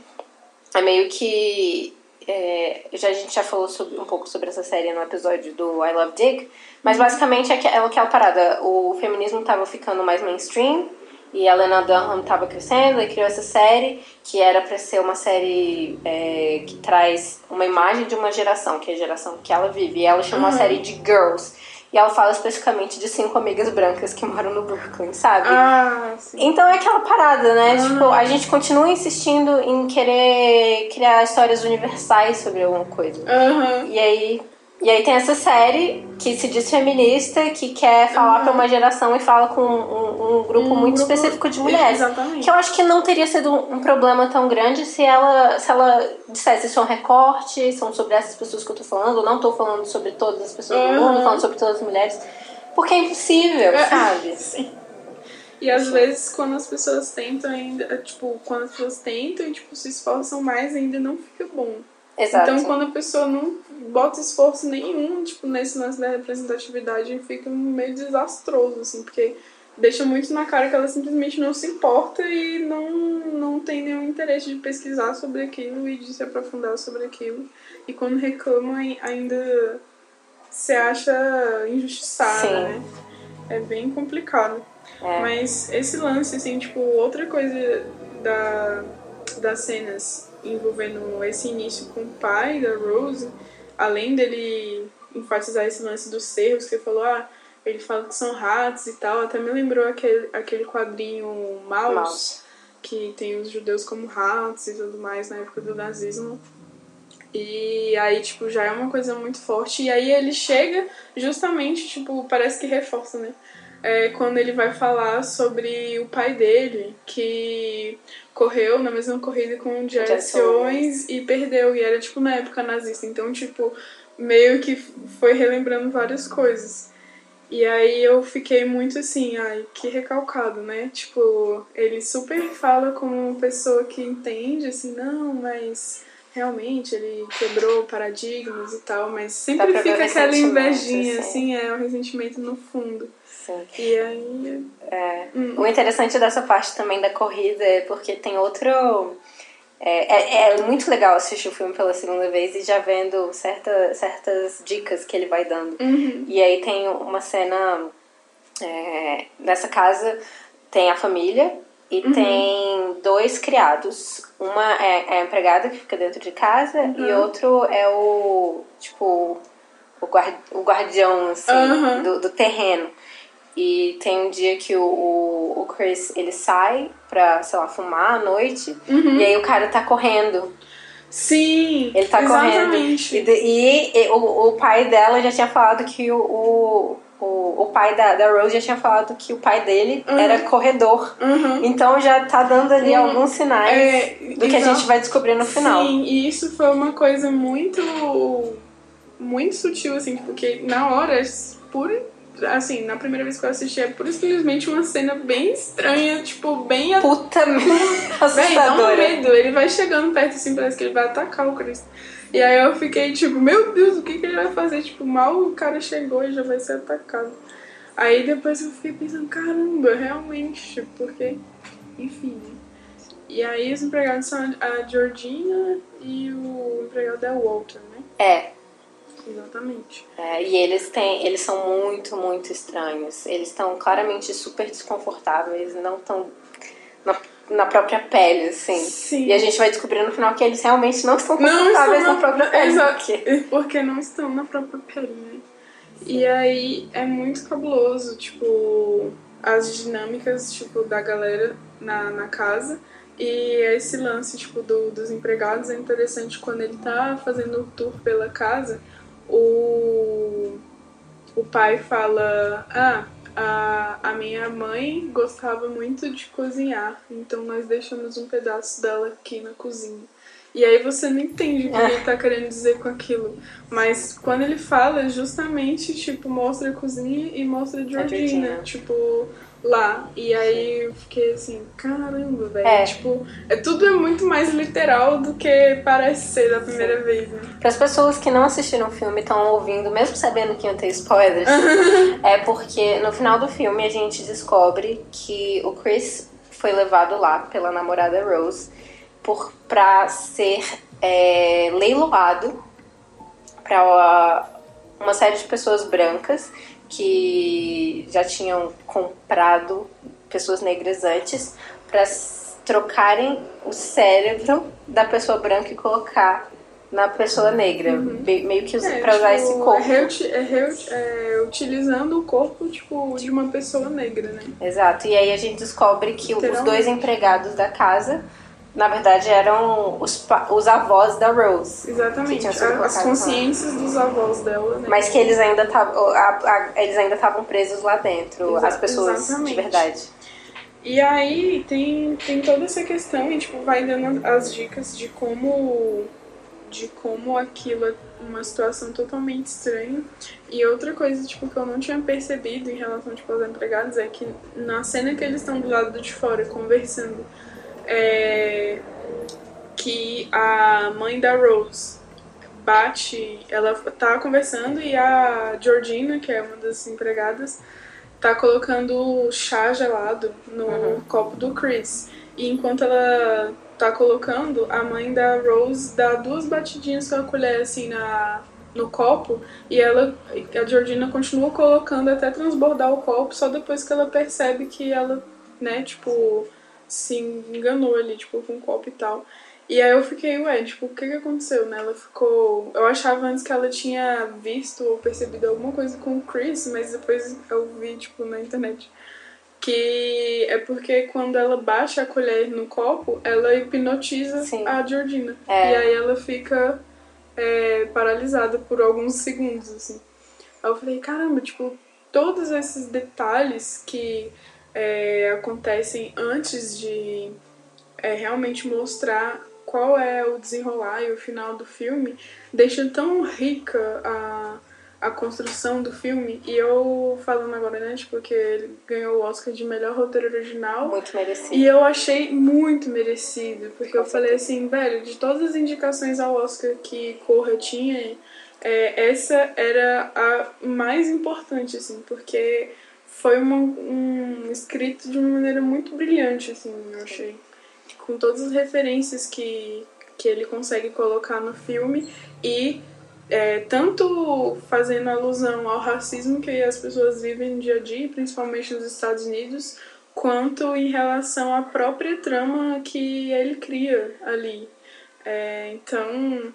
Speaker 1: É meio que. É, já, a gente já falou sobre, um pouco sobre essa série no episódio do I Love Dick, mas basicamente é, que, é aquela parada. O feminismo tava ficando mais mainstream e a Lena Dunham estava crescendo e criou essa série, que era para ser uma série é, que traz uma imagem de uma geração, que é a geração que ela vive. E ela chamou uhum. a série de Girls. E ela fala especificamente de cinco amigas brancas que (laughs) moram no Brooklyn, sabe?
Speaker 2: Ah, sim.
Speaker 1: Então é aquela parada, né? Uhum. Tipo, a gente continua insistindo em querer criar histórias universais sobre alguma coisa.
Speaker 2: Uhum.
Speaker 1: E aí e aí tem essa série que se diz feminista, que quer falar uhum. para uma geração e fala com um, um grupo um muito grupo... específico de mulheres.
Speaker 2: Exatamente.
Speaker 1: Que eu acho que não teria sido um problema tão grande se ela, se ela dissesse isso é um recorte, são sobre essas pessoas que eu tô falando, não tô falando sobre todas as pessoas uhum. do mundo, falando sobre todas as mulheres. Porque é impossível, é, sabe? (laughs)
Speaker 2: Sim. E às vezes quando as pessoas tentam ainda, tipo, quando as pessoas tentam e tipo, se esforçam mais ainda não fica bom.
Speaker 1: Exato.
Speaker 2: Então quando a pessoa não bota esforço nenhum, tipo, nesse lance da representatividade fica meio desastroso, assim, porque deixa muito na cara que ela simplesmente não se importa e não, não tem nenhum interesse de pesquisar sobre aquilo e de se aprofundar sobre aquilo. E quando reclama, ainda se acha injustiçada, Sim. né? É bem complicado. É. Mas esse lance, assim, tipo, outra coisa da, das cenas envolvendo esse início com o pai da Rose além dele enfatizar esse lance dos cerros, que você falou, ah, ele fala que são ratos e tal, até me lembrou aquele, aquele quadrinho Maus, Maus, que tem os judeus como ratos e tudo mais na época do nazismo. E aí, tipo, já é uma coisa muito forte. E aí ele chega justamente, tipo, parece que reforça, né? É, quando ele vai falar sobre o pai dele, que correu na mesma corrida com o Jesse Owens e perdeu. E era, tipo, na época nazista. Então, tipo, meio que foi relembrando várias coisas. E aí eu fiquei muito assim, ai, que recalcado, né? Tipo, ele super fala como uma pessoa que entende, assim, não, mas realmente ele quebrou paradigmas e tal, mas sempre fica aquela invejinha, assim, é, o ressentimento no fundo.
Speaker 1: Sim.
Speaker 2: E aí.
Speaker 1: É. Hum. O interessante dessa parte também da corrida é porque tem outro. É, é, é, muito legal assistir o filme pela segunda vez e já vendo certa, certas dicas que ele vai dando.
Speaker 2: Uhum.
Speaker 1: E aí tem uma cena. É, nessa casa tem a família e uhum. tem dois criados. Uma é, é, a empregada que fica dentro de casa uhum. e outro é o. Tipo. O, guard, o guardião, assim, do, do terreno. E tem um dia que o, o, Chris, ele sai pra, sei lá, fumar à noite.
Speaker 2: Uhum.
Speaker 1: E aí o cara tá correndo.
Speaker 2: Sim,
Speaker 1: Ele tá
Speaker 2: exatamente.
Speaker 1: correndo. E, e, e, o, o pai dela já tinha falado que o, o, o, o pai da, da Rose já tinha falado que o pai dele
Speaker 2: uhum.
Speaker 1: era corredor.
Speaker 2: Uhum.
Speaker 1: Então já tá dando ali uhum. alguns sinais
Speaker 2: é,
Speaker 1: do que a gente vai descobrir no final.
Speaker 2: Sim, e isso foi uma coisa muito muito sutil, assim, porque na hora, por assim, na primeira vez que eu assisti, é pura simplesmente uma cena bem estranha, tipo, bem.
Speaker 1: Puta.
Speaker 2: Bem, dá um medo. Ele vai chegando perto assim, parece que ele vai atacar o Chris. E aí eu fiquei tipo, meu Deus, o que, que ele vai fazer? Tipo, mal o cara chegou e já vai ser atacado. Aí depois eu fiquei pensando, caramba, realmente, porque. Enfim. E aí os empregados são a Georgina e o empregado é o Walter, né?
Speaker 1: É.
Speaker 2: Exatamente.
Speaker 1: É, e eles têm, eles são muito, muito estranhos. Eles estão claramente super desconfortáveis, não estão na, na, própria pele, assim.
Speaker 2: Sim.
Speaker 1: E a gente vai descobrir no final que eles realmente não estão confortáveis não na, na, própria pele.
Speaker 2: Exato. Porque... porque não estão na própria pele, né? E aí é muito cabuloso, tipo, as dinâmicas, tipo, da galera na, na casa E esse lance, tipo, do, dos empregados é interessante quando ele tá fazendo o tour pela casa, o, o pai fala, ah, a, a minha mãe gostava muito de cozinhar, então nós deixamos um pedaço dela aqui na cozinha. E aí você não entende o que ele tá querendo dizer com aquilo. Mas quando ele fala, justamente, tipo, mostra a cozinha e mostra a Georgina. A Georgina. Tipo, lá. E aí eu fiquei assim, caramba, velho. É. Tipo, é, tudo é muito mais literal do que parece ser da primeira Sim. vez, né?
Speaker 1: Para as pessoas que não assistiram o filme e estão ouvindo, mesmo sabendo que iam ter spoilers, (laughs) é porque no final do filme a gente descobre que o Chris foi levado lá pela namorada Rose por para ser é, leiloado para uma série de pessoas brancas que já tinham comprado pessoas negras antes para trocarem o cérebro da pessoa branca e colocar na pessoa negra, uhum. meio que é, para usar tipo, esse corpo.
Speaker 2: É, é, é, utilizando o corpo tipo de uma pessoa negra, né?
Speaker 1: Exato. E aí a gente descobre que os dois empregados da casa na verdade, eram os, os avós da Rose.
Speaker 2: Exatamente, as consciências dos avós dela, né?
Speaker 1: Mas que eles ainda estavam eles ainda estavam presos lá dentro, Exa as pessoas exatamente. de verdade.
Speaker 2: E aí tem, tem toda essa questão e tipo, vai dando as dicas de como de como aquilo é uma situação totalmente estranha. E outra coisa, tipo, que eu não tinha percebido em relação tipo, aos empregados é que na cena que eles estão do lado de fora conversando é, que a mãe da Rose bate, ela tá conversando e a Georgina, que é uma das empregadas, tá colocando chá gelado no uhum. copo do Chris. E enquanto ela tá colocando, a mãe da Rose dá duas batidinhas com a colher assim na no copo e ela a Georgina continua colocando até transbordar o copo só depois que ela percebe que ela, né, tipo, se enganou ali, tipo, com um copo e tal. E aí eu fiquei, ué, tipo, o que que aconteceu, né? Ela ficou. Eu achava antes que ela tinha visto ou percebido alguma coisa com o Chris, mas depois eu vi, tipo, na internet. Que é porque quando ela baixa a colher no copo, ela hipnotiza Sim. a Georgina. É. E aí ela fica é, paralisada por alguns segundos, assim. Aí eu falei, caramba, tipo, todos esses detalhes que é, acontecem antes de é, realmente mostrar qual é o desenrolar e o final do filme, deixa tão rica a, a construção do filme. E eu falando agora, né, tipo, que ele ganhou o Oscar de melhor roteiro original.
Speaker 1: Muito merecido.
Speaker 2: E eu achei muito merecido, porque Com eu certeza. falei assim, velho, de todas as indicações ao Oscar que Corra tinha, é, essa era a mais importante, assim, porque foi uma, um escrito de uma maneira muito brilhante, assim, eu achei. Com todas as referências que, que ele consegue colocar no filme e é, tanto fazendo alusão ao racismo que as pessoas vivem no dia a dia, principalmente nos Estados Unidos, quanto em relação à própria trama que ele cria ali. É, então,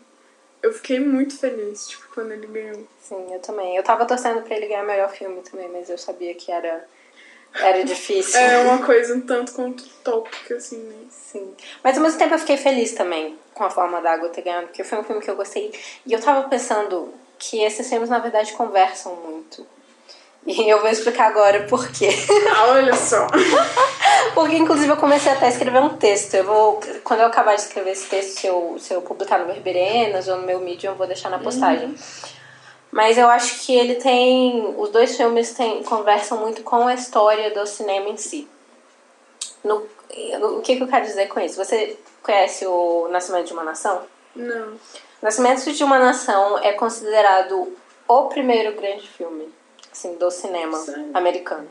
Speaker 2: eu fiquei muito feliz, tipo, quando ele ganhou.
Speaker 1: Sim, eu também. Eu tava torcendo pra ele ganhar melhor filme também, mas eu sabia que era, era (laughs) difícil.
Speaker 2: é uma coisa um tanto quanto tópica, assim, né?
Speaker 1: Sim. Mas ao mesmo tempo eu fiquei feliz também com a forma da água ter ganhado, porque foi um filme que eu gostei. E eu tava pensando que esses filmes, na verdade, conversam muito. E eu vou explicar agora por quê.
Speaker 2: Ah, olha só. (laughs)
Speaker 1: Porque, inclusive, eu comecei até a escrever um texto. Eu vou, quando eu acabar de escrever esse texto, se eu, se eu publicar no Verberenas ou no meu Medium, eu vou deixar na postagem. Uhum. Mas eu acho que ele tem. Os dois filmes tem, conversam muito com a história do cinema em si. No, o que, que eu quero dizer com isso? Você conhece o Nascimento de uma Nação?
Speaker 2: Não.
Speaker 1: Nascimento de uma Nação é considerado o primeiro grande filme assim, do cinema Sim. americano.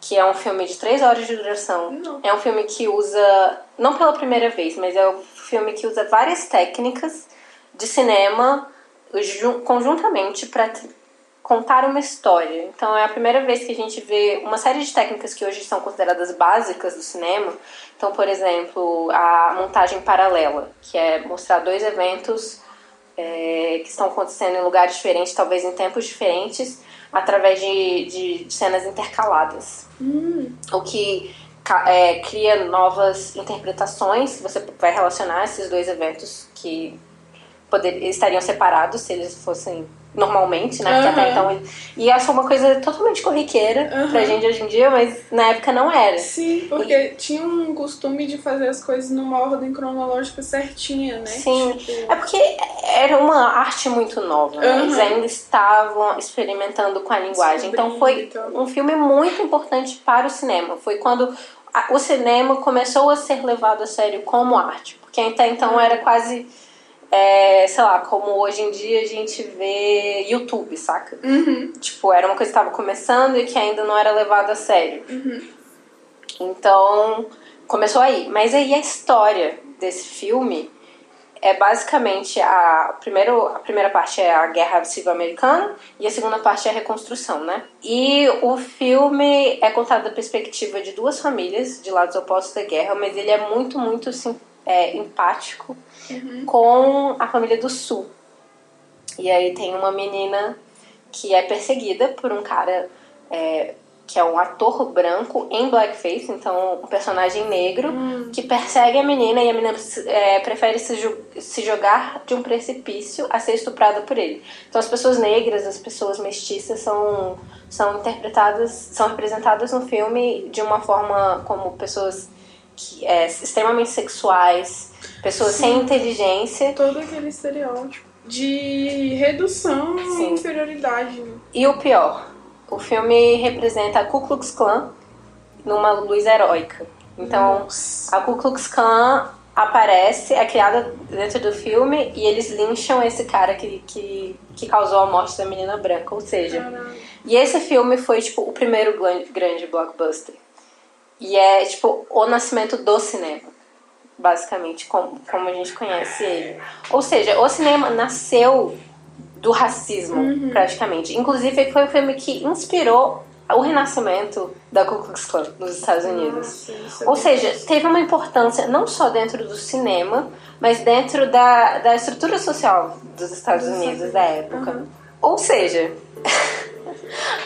Speaker 1: Que é um filme de três horas de duração. Não. É um filme que usa, não pela primeira vez, mas é um filme que usa várias técnicas de cinema conjuntamente para contar uma história. Então é a primeira vez que a gente vê uma série de técnicas que hoje são consideradas básicas do cinema. Então, por exemplo, a montagem paralela, que é mostrar dois eventos é, que estão acontecendo em lugares diferentes, talvez em tempos diferentes, através de, de, cenas intercaladas.
Speaker 2: Hum.
Speaker 1: O que é, cria novas interpretações. Você vai relacionar esses dois eventos que poder, estariam separados se eles fossem normalmente, né? Porque até então. E acho uma coisa totalmente corriqueira uhum. pra gente hoje em dia, mas na época não era.
Speaker 2: Sim, porque e... tinha um costume de fazer as coisas numa ordem cronológica certinha, né?
Speaker 1: Sim. Tipo... É porque era uma arte muito nova, né? Eles ainda estavam experimentando com a linguagem. Então foi um filme muito importante para o cinema. Foi quando o cinema começou a ser levado a sério como arte. Porque até então era quase é, sei lá, como hoje em dia a gente vê YouTube, saca?
Speaker 2: Uhum.
Speaker 1: Tipo, era uma coisa que estava começando e que ainda não era levada a sério.
Speaker 2: Uhum.
Speaker 1: Então, começou aí. Mas aí a história desse filme é basicamente a, primeiro, a primeira parte é a Guerra Civil Americana e a segunda parte é a reconstrução, né? E o filme é contado da perspectiva de duas famílias de lados opostos da guerra, mas ele é muito, muito assim, é, empático
Speaker 2: uhum.
Speaker 1: com a família do Sul. E aí tem uma menina que é perseguida por um cara é, que é um ator branco em blackface, então um personagem negro,
Speaker 2: hum.
Speaker 1: que persegue a menina e a menina é, prefere se, se jogar de um precipício a ser estuprada por ele. Então as pessoas negras, as pessoas mestiças são, são interpretadas, são representadas no filme de uma forma como pessoas que, é, extremamente sexuais, pessoas Sim. sem inteligência.
Speaker 2: Todo aquele estereótipo de redução Sim. e inferioridade.
Speaker 1: E o pior, o filme representa a Ku Klux Klan numa luz heróica. Então, Nossa. a Ku Klux Klan aparece, é criada dentro do filme e eles lincham esse cara que, que, que causou a morte da menina branca. Ou seja,
Speaker 2: Caramba.
Speaker 1: e esse filme foi tipo o primeiro grande blockbuster. E é, tipo, o nascimento do cinema, basicamente, como, como a gente conhece ele. Ou seja, o cinema nasceu do racismo,
Speaker 2: uhum.
Speaker 1: praticamente. Inclusive, foi o filme que inspirou o renascimento da Ku Klux Klan nos Estados Unidos.
Speaker 2: Nossa,
Speaker 1: é Ou seja, teve uma importância não só dentro do cinema, mas dentro da, da estrutura social dos Estados Unidos da época.
Speaker 2: Uhum.
Speaker 1: Ou seja, (laughs)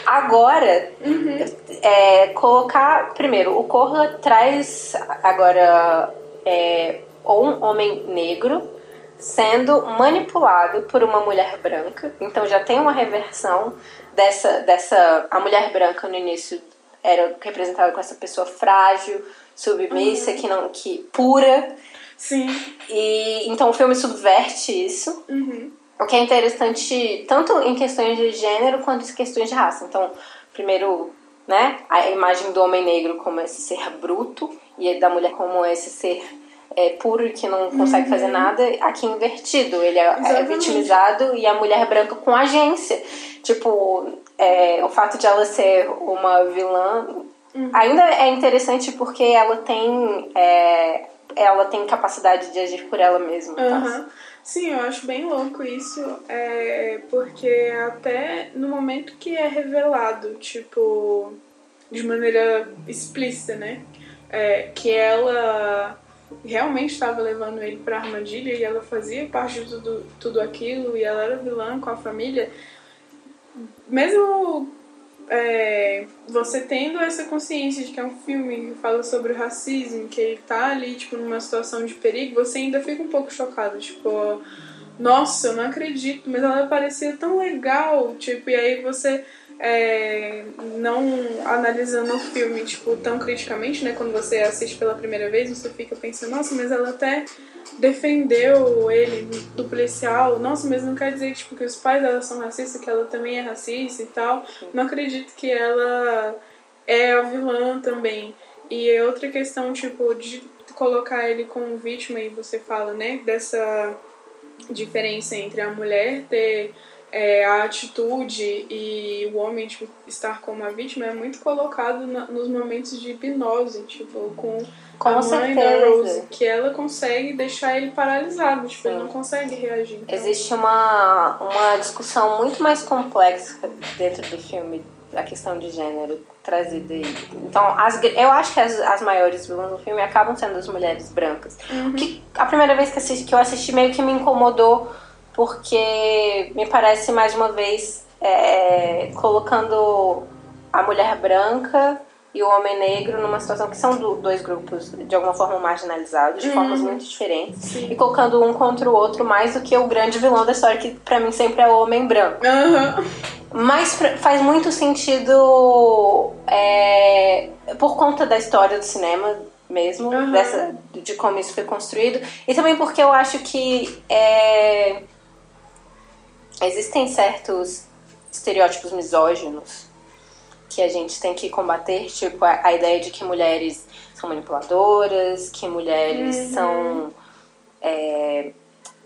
Speaker 1: Agora,
Speaker 2: uhum.
Speaker 1: é, colocar. Primeiro, o Corra traz agora é, um homem negro sendo manipulado por uma mulher branca. Então já tem uma reversão dessa. dessa a mulher branca no início era representada com essa pessoa frágil, submissa,
Speaker 2: uhum.
Speaker 1: que não. que pura.
Speaker 2: Sim.
Speaker 1: E então o filme subverte isso.
Speaker 2: Uhum.
Speaker 1: O que é interessante tanto em questões de gênero quanto em questões de raça. Então, primeiro, né, a imagem do homem negro como esse ser bruto e da mulher como esse ser é, puro e que não consegue uhum. fazer nada, aqui invertido. Ele é, é, vitimizado e a mulher branca com agência. Tipo, é, o fato de ela ser uma vilã
Speaker 2: uhum.
Speaker 1: ainda é interessante porque ela tem. É, ela tem capacidade de agir por ela mesma.
Speaker 2: Uhum. Tá? Sim, eu acho bem louco isso, é, porque até no momento que é revelado, tipo, de maneira explícita, né? É, que ela realmente estava levando ele para armadilha e ela fazia parte de tudo, tudo aquilo e ela era vilã com a família. Mesmo é, você tendo essa consciência de que é um filme que fala sobre o racismo, que ele tá ali, tipo, numa situação de perigo, você ainda fica um pouco chocado, tipo, nossa, eu não acredito, mas ela parecia tão legal, tipo, e aí você é, não analisando o filme, tipo, tão criticamente, né, quando você assiste pela primeira vez, você fica pensando, nossa, mas ela até defendeu ele do policial. Nossa, mas não quer dizer tipo, que os pais dela são racistas, que ela também é racista e tal. Não acredito que ela é a vilã também. E é outra questão, tipo, de colocar ele como vítima, e você fala, né, dessa diferença entre a mulher ter é, a atitude e o homem tipo, estar como a vítima é muito colocado na, nos momentos de hipnose, tipo, com
Speaker 1: com
Speaker 2: a
Speaker 1: mãe
Speaker 2: certeza. da Rose, que ela consegue deixar ele paralisado, tipo, Sim. ele não consegue reagir.
Speaker 1: Então. Existe uma, uma discussão muito mais complexa dentro do filme, a questão de gênero trazida aí. Então, as, eu acho que as, as maiores vilãs do filme acabam sendo as mulheres brancas.
Speaker 2: Uhum.
Speaker 1: Que a primeira vez que, assisti, que eu assisti meio que me incomodou, porque me parece mais uma vez é, colocando a mulher branca e o homem negro numa situação que são dois grupos de alguma forma marginalizados, de uhum. formas muito diferentes, Sim. e colocando um contra o outro mais do que o grande vilão da história, que para mim sempre é o homem branco.
Speaker 2: Uhum.
Speaker 1: Mas faz muito sentido é, por conta da história do cinema mesmo, uhum. dessa, de como isso foi construído, e também porque eu acho que é, existem certos estereótipos misóginos que a gente tem que combater, tipo a, a ideia de que mulheres são manipuladoras, que mulheres uhum. são, é,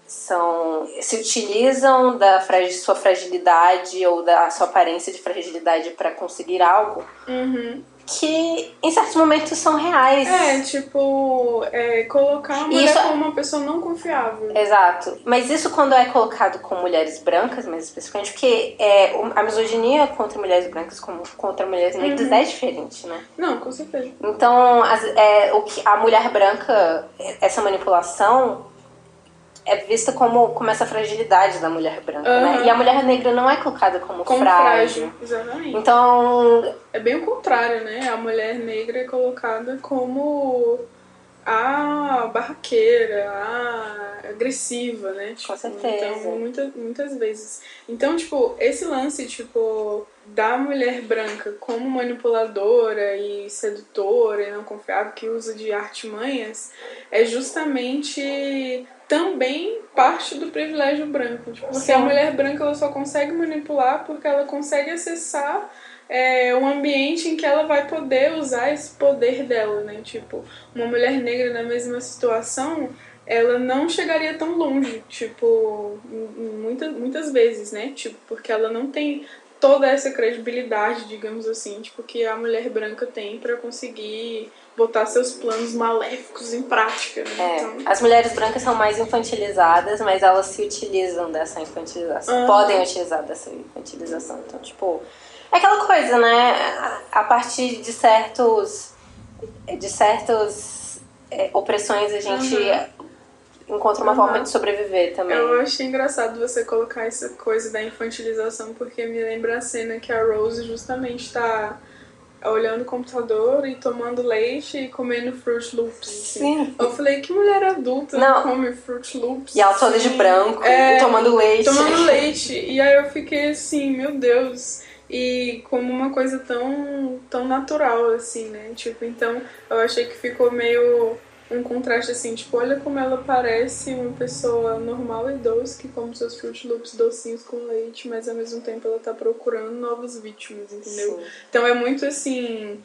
Speaker 1: são se utilizam da sua fragilidade ou da sua aparência de fragilidade para conseguir algo.
Speaker 2: Uhum
Speaker 1: que em certos momentos são reais.
Speaker 2: É, tipo, é, colocar uma mulher isso... como uma pessoa não confiável.
Speaker 1: Exato. Mas isso quando é colocado com mulheres brancas, mais especificamente, porque é, a misoginia contra mulheres brancas como contra mulheres negras uhum. é diferente, né?
Speaker 2: Não, com certeza.
Speaker 1: Então, as, é, o que, a mulher branca, essa manipulação é vista como, como essa fragilidade da mulher branca, uhum. né? E a mulher negra não é colocada como, como frágil. frágil.
Speaker 2: Exatamente.
Speaker 1: Então.
Speaker 2: É bem o contrário, né? A mulher negra é colocada como a barraqueira, a agressiva, né?
Speaker 1: Tipo, Com certeza.
Speaker 2: Então, muita, muitas vezes. Então, tipo, esse lance, tipo, da mulher branca como manipuladora e sedutora e não confiável, que usa de artimanhas, é justamente também parte do privilégio branco. Tipo, porque Sim. a mulher branca ela só consegue manipular porque ela consegue acessar é, um ambiente em que ela vai poder usar esse poder dela, né? Tipo, uma mulher negra na mesma situação, ela não chegaria tão longe, tipo, muitas, muitas vezes, né? Tipo, porque ela não tem toda essa credibilidade, digamos assim, tipo, que a mulher branca tem para conseguir botar seus planos maléficos em prática. Né?
Speaker 1: É, então... As mulheres brancas são mais infantilizadas, mas elas se utilizam dessa infantilização. Uhum. Podem utilizar dessa infantilização. Então, tipo, é aquela coisa, né? A partir de certos. de certas é, opressões a gente. Uhum. Encontra uma uhum. forma de sobreviver também.
Speaker 2: Eu achei engraçado você colocar essa coisa da infantilização, porque me lembra a cena que a Rose justamente está olhando o computador e tomando leite e comendo Fruit Loops. Assim.
Speaker 1: Sim.
Speaker 2: Eu falei, que mulher adulta não. come Fruit Loops?
Speaker 1: E ela toda de branco, é, tomando leite.
Speaker 2: Tomando leite. E aí eu fiquei assim, meu Deus. E como uma coisa tão, tão natural, assim, né? Tipo, então eu achei que ficou meio um contraste assim, tipo, olha como ela parece uma pessoa normal e doce que come seus Fruit Loops docinhos com leite, mas ao mesmo tempo ela tá procurando novas vítimas, entendeu? Sim. Então é muito assim.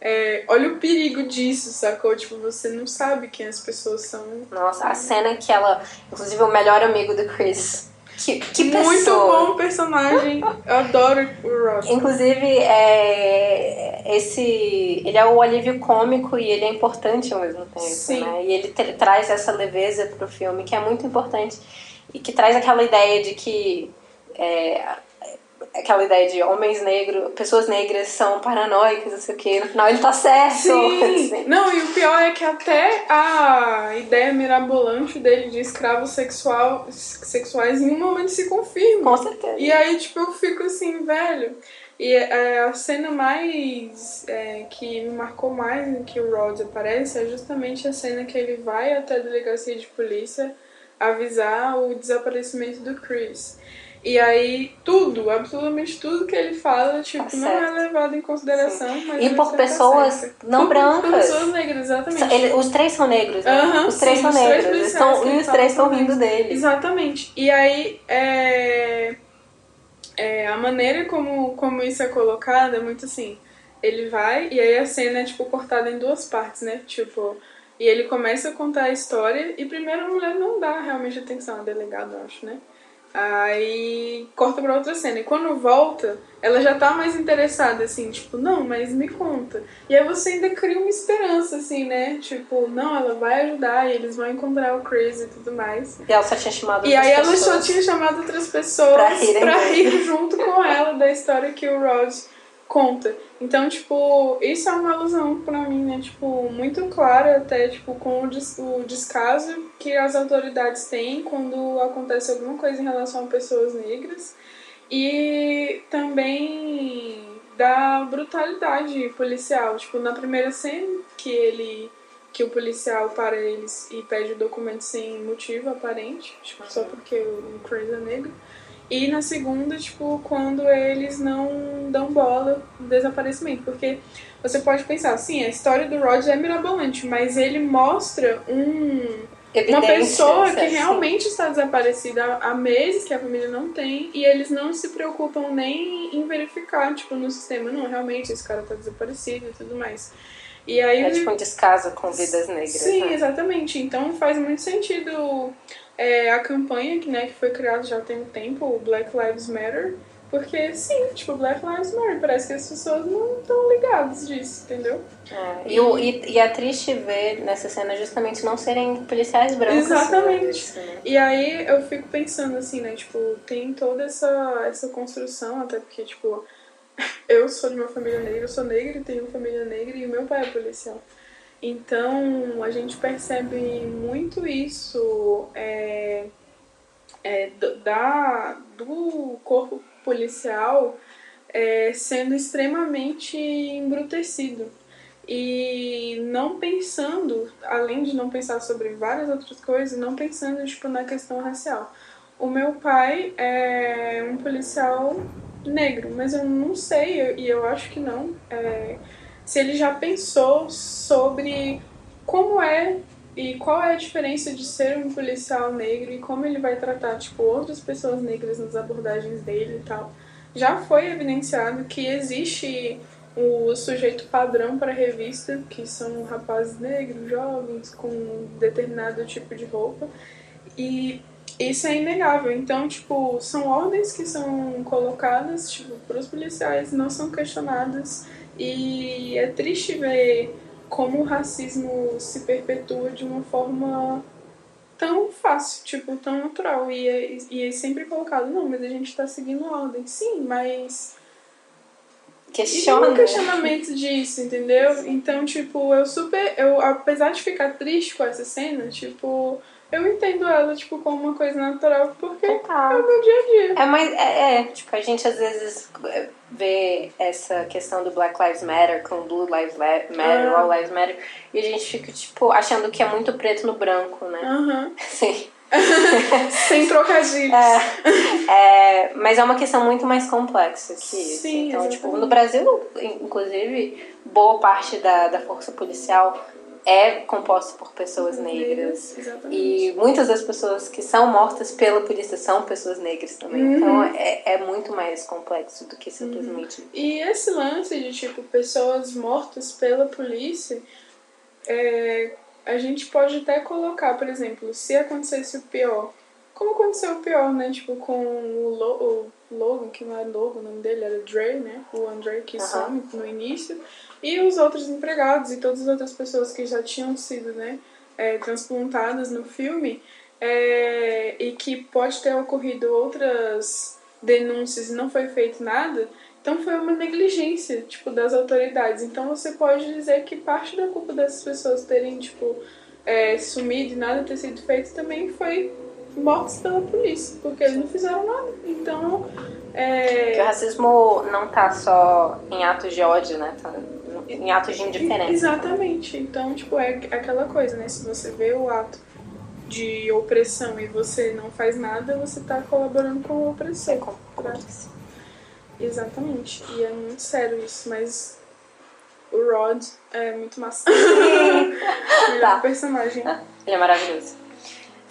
Speaker 2: É, olha o perigo disso, sacou? Tipo, você não sabe quem as pessoas são.
Speaker 1: Nossa, a cena que ela. Inclusive, o melhor amigo do Chris que, que
Speaker 2: Muito bom personagem. Eu adoro o Ross.
Speaker 1: Inclusive, é, esse, ele é o alívio cômico e ele é importante ao mesmo tempo.
Speaker 2: Sim.
Speaker 1: Né? E ele traz essa leveza pro filme que é muito importante e que traz aquela ideia de que é, aquela ideia de homens negros, pessoas negras são paranoicas, não sei o que. No final ele tá certo.
Speaker 2: Sim. (laughs) Assim. Não, e o pior é que até a ideia mirabolante dele de escravos sexual, sexuais em um momento se confirma.
Speaker 1: Com certeza.
Speaker 2: E aí, tipo, eu fico assim, velho. E é, a cena mais é, que me marcou mais em que o Rod aparece é justamente a cena que ele vai até a delegacia de polícia avisar o desaparecimento do Chris. E aí, tudo, absolutamente tudo que ele fala, tipo, tá não é levado em consideração.
Speaker 1: E por pessoas tá não por, brancas. Por
Speaker 2: pessoas negras, exatamente.
Speaker 1: Ele, os três são negros, né?
Speaker 2: Uhum,
Speaker 1: os três
Speaker 2: sim,
Speaker 1: são
Speaker 2: os
Speaker 1: negros.
Speaker 2: Três
Speaker 1: estão, e os três estão rindo dele.
Speaker 2: Exatamente. E aí, é, é, a maneira como, como isso é colocado é muito assim. Ele vai, e aí a cena é, tipo, cortada em duas partes, né? Tipo... E ele começa a contar a história, e primeiro a mulher não dá realmente atenção, a delegado, eu acho, né? Aí corta pra outra cena. E quando volta, ela já tá mais interessada, assim, tipo, não, mas me conta. E aí você ainda cria uma esperança, assim, né? Tipo, não, ela vai ajudar e eles vão encontrar o Chris e tudo mais.
Speaker 1: E ela só tinha chamado
Speaker 2: E aí ela só tinha chamado outras pessoas pra, pra rir junto com ela da história que o Rod conta. Então, tipo, isso é uma alusão pra mim, né? Tipo, muito clara até, tipo, com o, des o descaso que as autoridades têm quando acontece alguma coisa em relação a pessoas negras. E também da brutalidade policial. Tipo, na primeira cena que ele. que o policial para eles e pede o documento sem motivo aparente, tipo, só porque o Chris é negro. E na segunda, tipo, quando eles não dão bola no desaparecimento. Porque você pode pensar, sim, a história do Roger é mirabolante, mas ele mostra um, uma pessoa que realmente está desaparecida há meses, que a família não tem, e eles não se preocupam nem em verificar, tipo, no sistema, não, realmente esse cara está desaparecido e tudo mais. E aí,
Speaker 1: é tipo um descaso com vidas negras.
Speaker 2: Sim,
Speaker 1: né?
Speaker 2: exatamente. Então faz muito sentido é, a campanha que, né, que foi criada já tem um tempo, o Black Lives Matter. Porque, sim, tipo, Black Lives Matter, parece que as pessoas não estão ligadas disso, entendeu?
Speaker 1: É, e, o, e, e, é triste ver nessa cena justamente não serem policiais brancos.
Speaker 2: Exatamente. Né? E aí eu fico pensando assim, né, tipo, tem toda essa, essa construção, até porque, tipo, (laughs) eu sou de uma família negra, eu sou negra e tenho uma família negra e o meu pai é policial. Então a gente percebe muito isso é, é, da, do corpo policial é, sendo extremamente embrutecido e não pensando, além de não pensar sobre várias outras coisas, não pensando tipo na questão racial. O meu pai é um policial negro, mas eu não sei e eu, acho que não. É, se ele já pensou sobre como é e qual é a diferença de ser um policial negro e como ele vai tratar tipo outras pessoas negras nas abordagens dele e tal. Já foi evidenciado que existe o sujeito padrão para a revista, que são rapazes negros, jovens, com determinado tipo de roupa. E isso é inegável. Então, tipo, são ordens que são colocadas, tipo, para os policiais, não são questionadas e é triste ver como o racismo se perpetua de uma forma tão fácil, tipo, tão natural. E é, e é sempre colocado, não, mas a gente tá seguindo ordem. Sim, mas.
Speaker 1: Questiona.
Speaker 2: E um questionamento disso, entendeu? Então, tipo, eu super. Eu, apesar de ficar triste com essa cena, tipo eu entendo ela, tipo, como uma coisa natural, porque Total. é o meu dia a dia.
Speaker 1: É, mas é, é, tipo, a gente às vezes vê essa questão do Black Lives Matter com Blue Lives Matter, ah. All Lives Matter, e a gente fica, tipo, achando que é muito preto no branco, né?
Speaker 2: Uhum. (laughs)
Speaker 1: Sim. (laughs)
Speaker 2: Sem trocadilhos.
Speaker 1: É, é, mas é uma questão muito mais complexa que isso.
Speaker 2: Sim,
Speaker 1: então,
Speaker 2: exatamente.
Speaker 1: tipo, no Brasil, inclusive, boa parte da, da força policial é composto por pessoas negras.
Speaker 2: Exatamente.
Speaker 1: E muitas das pessoas que são mortas pela polícia são pessoas negras também.
Speaker 2: Uhum.
Speaker 1: Então é, é muito mais complexo do que simplesmente. Uhum.
Speaker 2: E esse lance de tipo pessoas mortas pela polícia, é, a gente pode até colocar, por exemplo, se acontecesse o pior. Como aconteceu o pior, né? Tipo, com o, Lo, o Logan, que não era Logan, o nome dele era Dre, né? O Andre que uhum. some no início e os outros empregados e todas as outras pessoas que já tinham sido né, é, transplantadas no filme é, e que pode ter ocorrido outras denúncias e não foi feito nada, então foi uma negligência tipo das autoridades. Então você pode dizer que parte da culpa dessas pessoas terem tipo é, sumido e nada ter sido feito também foi mortos pela polícia, porque eles não fizeram nada. Então. É...
Speaker 1: o racismo não tá só em atos de ódio, né? Tá em atos de indiferença.
Speaker 2: Exatamente. Então, tipo, é aquela coisa, né? Se você vê o ato de opressão e você não faz nada, você tá colaborando com a opressão. É. Exatamente. E é muito sério isso, mas o Rod é muito massa. (laughs) Melhor tá. personagem.
Speaker 1: Ele é maravilhoso.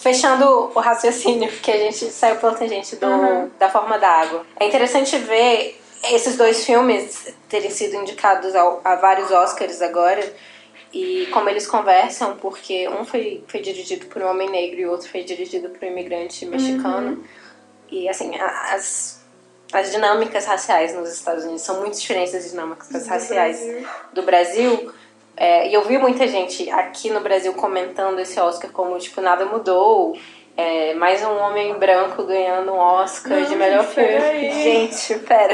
Speaker 1: Fechando o raciocínio, que a gente saiu pela tangente do, uhum. da forma da água. É interessante ver esses dois filmes terem sido indicados ao, a vários Oscars agora e como eles conversam, porque um foi, foi dirigido por um homem negro e o outro foi dirigido por um imigrante mexicano. Uhum. E assim, as, as dinâmicas raciais nos Estados Unidos são muito diferentes das dinâmicas do raciais Brasil. do Brasil. É, e eu vi muita gente aqui no Brasil comentando esse Oscar como, tipo, nada mudou. É, mais um homem branco ganhando um Oscar Não, de melhor filme. Gente, pera.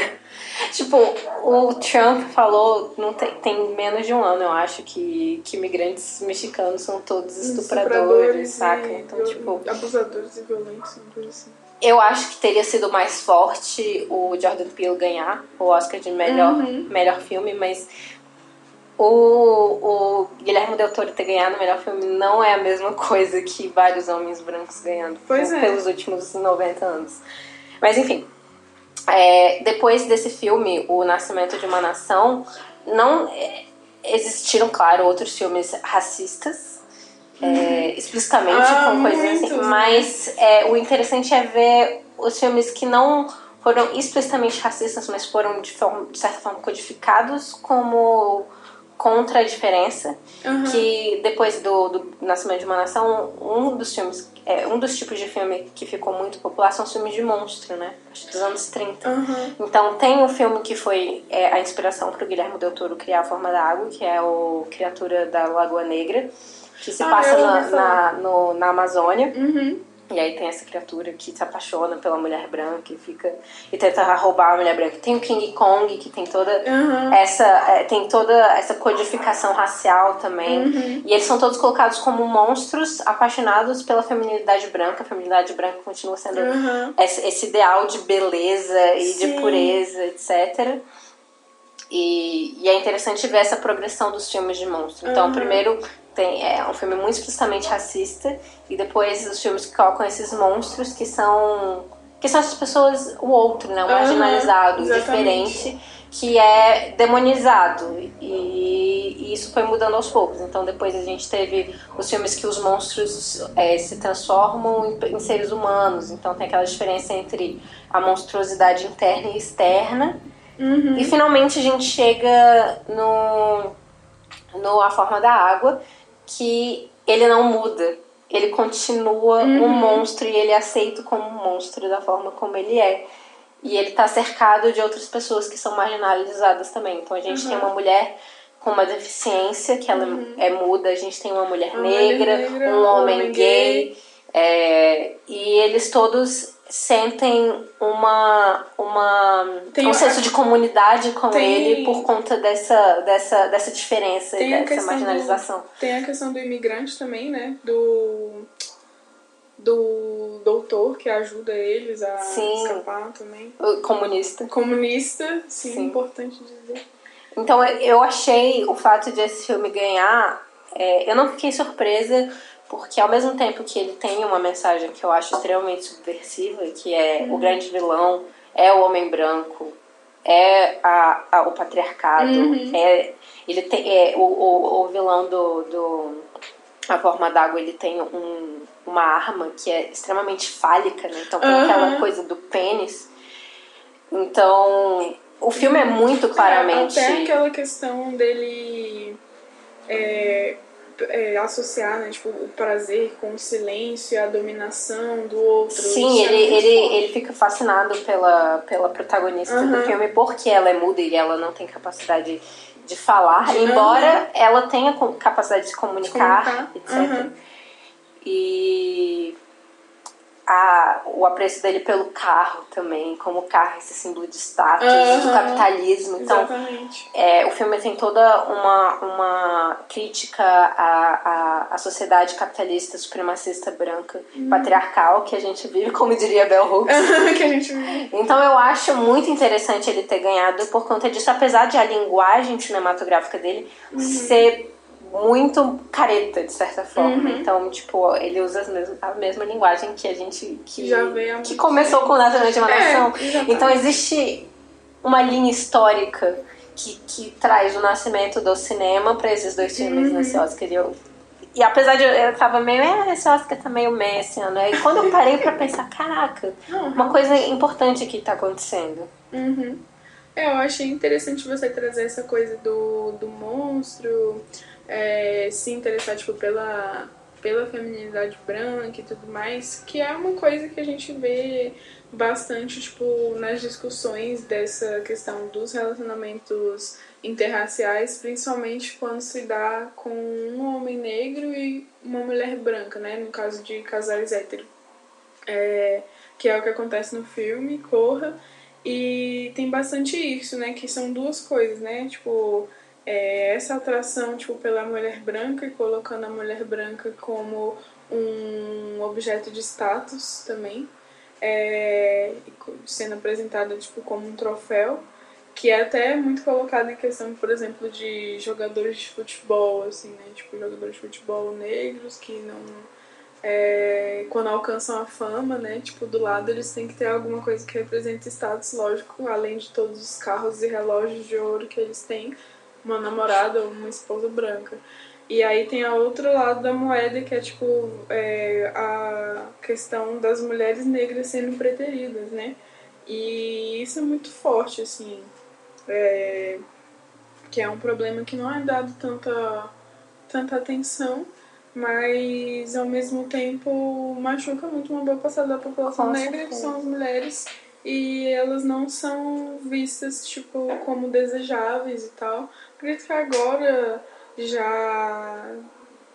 Speaker 1: Tipo, o Trump falou, não tem, tem menos de um ano, eu acho, que, que imigrantes mexicanos são todos estupradores, estupradores saca? Então, tipo.
Speaker 2: Abusadores e violentos, assim.
Speaker 1: eu acho que teria sido mais forte o Jordan Peele ganhar o Oscar de melhor, uhum. melhor filme, mas o, o Guilherme Del Toro ter ganhado o melhor filme não é a mesma coisa que vários homens brancos ganhando é. pelos últimos 90 anos. Mas enfim, é, depois desse filme, O Nascimento de uma Nação, não é, existiram, claro, outros filmes racistas é, explicitamente
Speaker 2: ah,
Speaker 1: com coisas assim. Mas é, o interessante é ver os filmes que não foram explicitamente racistas, mas foram de, forma, de certa forma codificados como contra a diferença. Uhum. Que depois do, do Nascimento de uma Nação, um dos filmes, é, um dos tipos de filme que ficou muito popular são os filmes de monstro, né? Acho dos anos 30.
Speaker 2: Uhum.
Speaker 1: Então tem um filme que foi é, a inspiração para o Guilherme Del Toro criar a forma da água, que é o Criatura da Lagoa Negra que se ah, passa na, na, no, na Amazônia.
Speaker 2: Uhum.
Speaker 1: E aí tem essa criatura que se apaixona pela mulher branca e fica e tenta roubar a mulher branca. Tem o King Kong que tem toda
Speaker 2: uhum.
Speaker 1: essa é, tem toda essa codificação racial também.
Speaker 2: Uhum.
Speaker 1: E eles são todos colocados como monstros apaixonados pela feminilidade branca. A feminilidade branca continua sendo
Speaker 2: uhum.
Speaker 1: esse, esse, ideal de beleza e Sim. de pureza, etc. E, e, é interessante ver essa progressão dos filmes de monstro. Então, primeiro tem, é um filme muito explicitamente racista e depois os filmes que colocam esses monstros que são que são essas pessoas o outro né o marginalizado
Speaker 2: uhum,
Speaker 1: diferente que é demonizado e, e, isso foi mudando aos poucos. Então depois a gente teve os filmes que os monstros é, se transformam em, em seres humanos. Então tem aquela diferença entre a monstruosidade interna e externa.
Speaker 2: Uhum.
Speaker 1: e finalmente a gente chega no no A Forma da Água, que ele não muda. Ele continua uhum. um monstro e ele é aceito como um monstro da forma como ele é. E ele está cercado de outras pessoas que são marginalizadas também. Então a gente uhum. tem uma mulher com uma deficiência, que ela uhum. é muda, a gente tem uma mulher, uma negra, mulher negra, um homem, homem gay. gay. É, e eles todos sentem uma, uma tem um senso de comunidade com tem, ele por conta dessa, dessa, dessa diferença e dessa marginalização.
Speaker 2: Do, tem a questão do imigrante também, né? Do, do doutor que ajuda eles a sim. escapar também.
Speaker 1: Comunista.
Speaker 2: Comunista, sim, sim, importante dizer.
Speaker 1: Então eu achei o fato de esse filme ganhar. É, eu não fiquei surpresa porque ao mesmo tempo que ele tem uma mensagem que eu acho extremamente subversiva, que é uhum. o grande vilão é o homem branco, é a, a o patriarcado,
Speaker 2: uhum.
Speaker 1: é ele tem é, o, o, o vilão do, do a forma d'água ele tem um, uma arma que é extremamente fálica, né? Então tem uhum. aquela coisa do pênis. Então o filme é muito claramente
Speaker 2: até aquela questão dele é, é, associar, né, tipo, o prazer com o silêncio e a dominação do outro.
Speaker 1: Sim, ele, é ele, ele fica fascinado pela, pela protagonista uhum. do filme porque ela é muda e ela não tem capacidade de falar, uhum. embora ela tenha capacidade de comunicar, de comunicar. etc. Uhum. E a, o apreço dele pelo carro também, como o carro esse símbolo de status, uhum, do capitalismo. Então, é, o filme tem toda uma, uma crítica à, à, à sociedade capitalista, supremacista, branca, uhum. patriarcal que a gente vive, como diria Bell (laughs) Hooks.
Speaker 2: que a gente vive.
Speaker 1: Então eu acho muito interessante ele ter ganhado por conta disso, apesar de a linguagem cinematográfica dele uhum. ser muito careta, de certa forma. Uhum. Então, tipo, ele usa a mesma linguagem que a gente. que, que começou com o Nascimento de uma Nação.
Speaker 2: É,
Speaker 1: então, existe uma linha histórica que, que traz o nascimento do cinema para esses dois filmes uhum. nesse Oscar. E, eu, e apesar de eu, eu tava meio, é, esse Oscar tá meio meio esse ano. E quando eu parei para pensar, caraca, uhum. uma coisa importante que tá acontecendo.
Speaker 2: Uhum. É, eu achei interessante você trazer essa coisa do, do monstro é, se interessar tipo, pela, pela feminilidade branca e tudo mais, que é uma coisa que a gente vê bastante tipo, nas discussões dessa questão dos relacionamentos interraciais, principalmente quando se dá com um homem negro e uma mulher branca, né? No caso de casais héteros. É, que é o que acontece no filme, Corra. E tem bastante isso, né? Que são duas coisas, né? Tipo, é, essa atração tipo, pela mulher branca e colocando a mulher branca como um objeto de status também. é, sendo apresentada tipo, como um troféu, que é até muito colocado em questão, por exemplo, de jogadores de futebol, assim, né? Tipo, jogadores de futebol negros que não. É, quando alcançam a fama, né? Tipo, do lado eles têm que ter alguma coisa que represente status, lógico, além de todos os carros e relógios de ouro que eles têm, uma namorada ou uma esposa branca. E aí tem a outro lado da moeda, que é tipo é, a questão das mulheres negras sendo preteridas, né? E isso é muito forte, assim. É, que é um problema que não é dado tanta, tanta atenção, mas ao mesmo tempo machuca muito uma boa parcela da população Com negra, que são as mulheres, e elas não são vistas tipo como desejáveis e tal. Acredito que agora já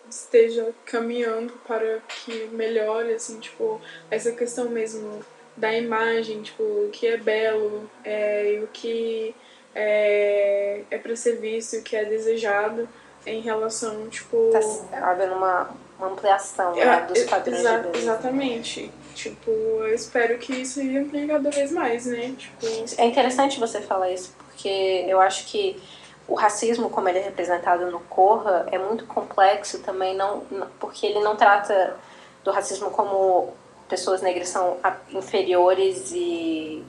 Speaker 2: esteja caminhando para que melhore, assim, tipo, essa questão mesmo da imagem, tipo, o que é belo é, o que é, é para ser visto e o que é desejado em relação, tipo...
Speaker 1: Tá havendo uma, uma ampliação né, é, dos padrões exa de
Speaker 2: Exatamente. Tipo, eu espero que isso amplie cada vez mais, né? Tipo...
Speaker 1: É interessante você falar isso, porque eu acho que o racismo como ele é representado no Corra é muito complexo também não porque ele não trata do racismo como pessoas negras são inferiores e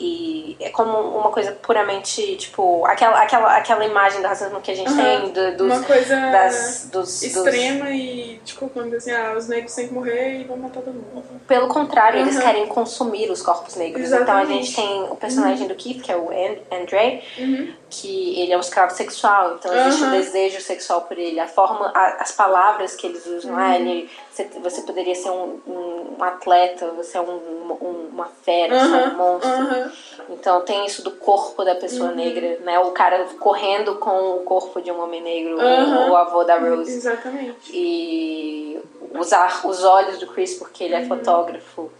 Speaker 1: e é como uma coisa puramente, tipo, aquela, aquela, aquela imagem do racismo que a gente uhum. tem, do, dos,
Speaker 2: uma coisa das, dos, extrema dos... e, tipo, quando assim, ah, os negros têm que morrer e vão matar todo mundo.
Speaker 1: Pelo contrário, uhum. eles querem consumir os corpos negros. Exatamente. Então a gente tem o personagem uhum. do Keith, que é o Andre, uhum. Que ele é um escravo sexual, então existe um desejo sexual por ele. A forma, a, as palavras que eles usam, ah, ele, você, você poderia ser um, um atleta, você é um, um, uma fera, você é um monstro. Então tem isso do corpo da pessoa uhum. negra, né? O cara correndo com o corpo de um homem negro, uhum. o, avô da Rose.
Speaker 2: Exatamente.
Speaker 1: E usar os olhos do Chris porque ele é uhum. fotógrafo.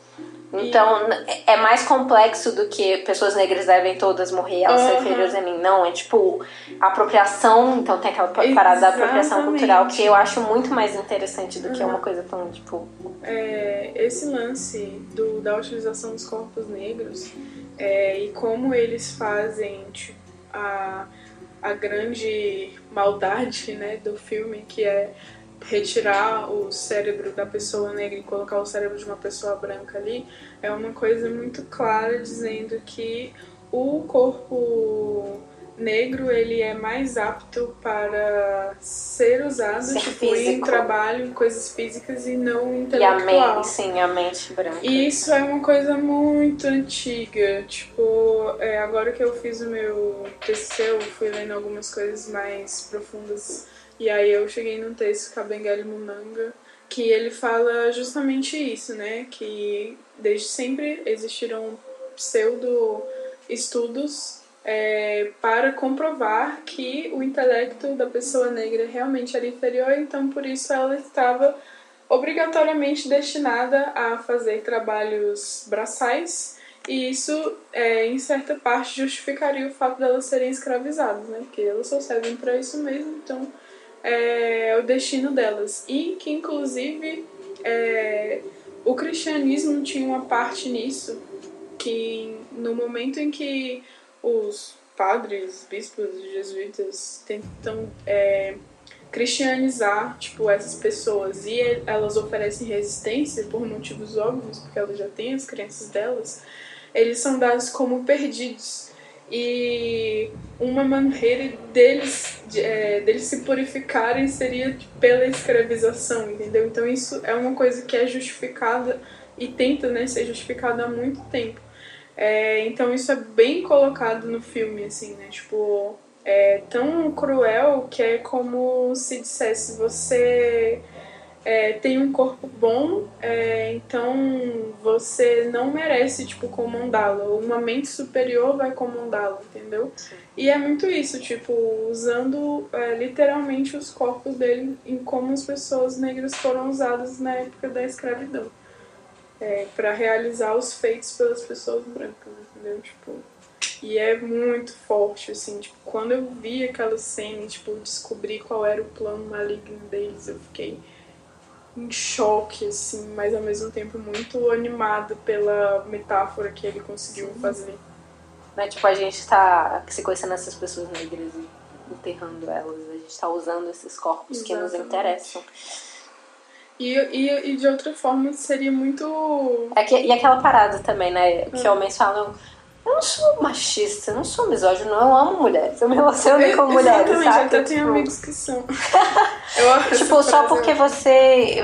Speaker 1: Então, é mais complexo do que pessoas negras devem todas morrer ao ser inferiores a mim. Não, é tipo apropriação. Então, tem aquela parada da apropriação cultural que eu acho muito mais interessante do uhum. que uma coisa tão, tipo.
Speaker 2: É, esse lance do, da utilização dos corpos negros é, e como eles fazem tipo, a, a grande maldade né, do filme, que é retirar o cérebro da pessoa negra e colocar o cérebro de uma pessoa branca ali, é uma coisa muito clara dizendo que o corpo negro ele é mais apto para ser usado ser tipo, em trabalho, em coisas físicas e não intelectual.
Speaker 1: E a mente, sim, a mente branca.
Speaker 2: E isso é uma coisa muito antiga. Tipo, é, agora que eu fiz o meu TCC, eu fui lendo algumas coisas mais profundas e aí eu cheguei num texto Kabengele Munanga que ele fala justamente isso, né? Que desde sempre existiram pseudo estudos é, para comprovar que o intelecto da pessoa negra realmente era inferior, então por isso ela estava obrigatoriamente destinada a fazer trabalhos braçais e isso, é, em certa parte, justificaria o fato delas serem escravizadas, né? Porque elas só servem para isso mesmo, então é o destino delas. E que, inclusive, é, o cristianismo tinha uma parte nisso, que no momento em que os padres, bispos jesuítas tentam é, cristianizar tipo essas pessoas e elas oferecem resistência por motivos óbvios porque elas já têm as crenças delas eles são dados como perdidos e uma maneira deles, de, é, deles se purificarem seria pela escravização, entendeu? Então isso é uma coisa que é justificada e tenta né, ser justificada há muito tempo. É, então isso é bem colocado no filme, assim, né? Tipo, é tão cruel que é como se dissesse você é, tem um corpo bom, é, então você não merece, tipo, comandá-lo. Uma mente superior vai comandá-lo, entendeu? Sim. E é muito isso, tipo, usando é, literalmente os corpos dele em como as pessoas negras foram usadas na época da escravidão. É, para realizar os feitos pelas pessoas brancas, entendeu? Tipo, e é muito forte, assim, tipo, quando eu vi aquela cena, tipo, descobri qual era o plano maligno deles, eu fiquei em choque, assim, mas ao mesmo tempo muito animado pela metáfora que ele conseguiu fazer.
Speaker 1: Né? Tipo, a gente tá se conhecendo essas pessoas negras e enterrando elas, a gente tá usando esses corpos Exatamente. que nos interessam.
Speaker 2: E, e, e de outra forma seria muito.
Speaker 1: É que, e aquela parada também, né? Que é. homens falam eu não sou machista, eu não sou misógino, eu amo mulheres. Eu me relaciono eu, com (laughs) mulheres,
Speaker 2: exatamente,
Speaker 1: sabe?
Speaker 2: até tenho tipo... amigos que são. (laughs)
Speaker 1: tipo, só porque você,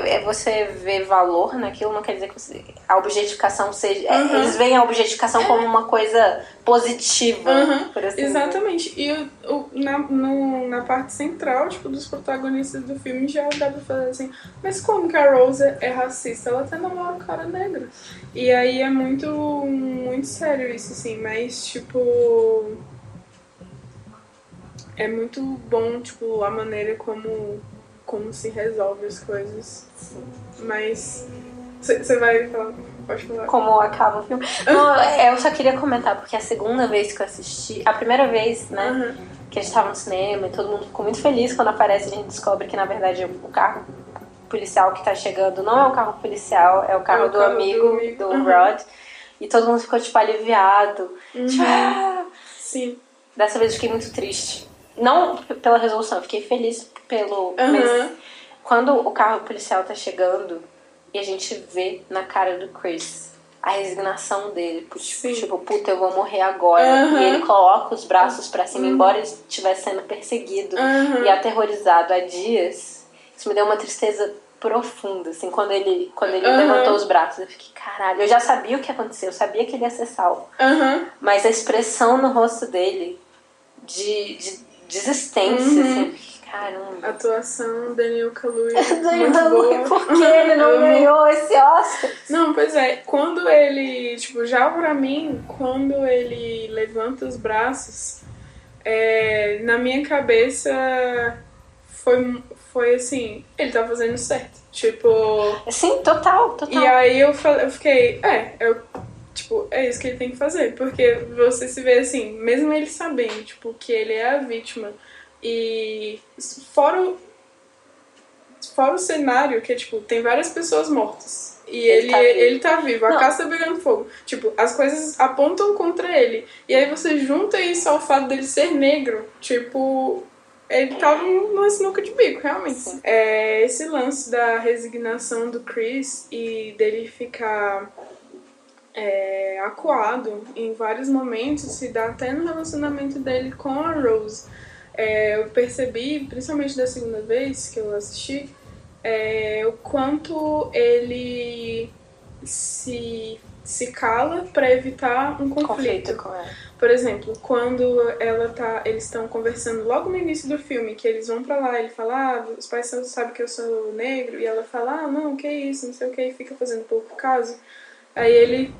Speaker 1: é, você vê valor naquilo, não quer dizer que você, a objetificação seja. É, uhum. Eles veem a objetificação como uma coisa positiva,
Speaker 2: uhum. por assim Exatamente. Dizer. E o, na, no, na parte central, tipo, dos protagonistas do filme já dá pra fazer assim, mas como que a Rose é racista? Ela até namora um cara negro. E aí é muito, muito sério isso, assim, mas tipo. É muito bom, tipo, a maneira como, como se resolve as coisas. Mas. Você vai falar.
Speaker 1: Como acaba o filme. Não, (laughs) eu só queria comentar, porque a segunda vez que eu assisti. A primeira vez, né? Uhum. Que a gente tava no cinema e todo mundo ficou muito feliz quando aparece a gente descobre que na verdade o carro policial que tá chegando não é o carro policial, é o carro, é o do, carro amigo, do amigo do uhum. Rod. E todo mundo ficou, tipo, aliviado.
Speaker 2: Uhum. Tipo, ah! Sim.
Speaker 1: Dessa vez eu fiquei muito triste. Não pela resolução, eu fiquei feliz pelo.
Speaker 2: Uhum.
Speaker 1: Mas quando o carro policial tá chegando e a gente vê na cara do Chris a resignação dele. Tipo, tipo puta, eu vou morrer agora. Uhum. E ele coloca os braços para cima, uhum. embora ele estivesse sendo perseguido uhum. e aterrorizado há dias. Isso me deu uma tristeza profunda, assim, quando ele, quando ele levantou os braços, eu fiquei, caralho, eu já sabia o que ia acontecer, eu sabia que ele ia ser salvo. Mas a expressão no rosto dele de, de desistência, uhum. assim, caramba.
Speaker 2: Atuação Daniel Kaluuya. (laughs)
Speaker 1: Daniel Kaluuya, por que ele (laughs) não ganhou esse Oscar?
Speaker 2: Não, pois é, quando ele, tipo, já pra mim, quando ele levanta os braços, é, na minha cabeça foi, foi assim, ele tá fazendo certo. Tipo.
Speaker 1: Sim, total, total.
Speaker 2: E aí eu, eu fiquei, é, eu, tipo, é isso que ele tem que fazer. Porque você se vê assim, mesmo ele sabendo, tipo, que ele é a vítima. E fora o, fora o cenário, que é tipo, tem várias pessoas mortas. E ele, ele, tá, vivo. ele tá vivo, a Não. casa tá pegando fogo. Tipo, as coisas apontam contra ele. E aí você junta isso ao fato dele ser negro. Tipo, ele tava numa sinuca de bico, realmente. É, esse lance da resignação do Chris e dele ficar é, acuado em vários momentos se dá até no relacionamento dele com a Rose. É, eu percebi, principalmente da segunda vez que eu assisti, é, o quanto ele se, se cala para evitar um conflito.
Speaker 1: conflito ela.
Speaker 2: Por exemplo, quando ela tá, eles estão conversando logo no início do filme, que eles vão para lá, ele fala, ah, os pais sabem que eu sou negro, e ela fala, ah, não, que isso, não sei o que, e fica fazendo pouco caso. Aí ele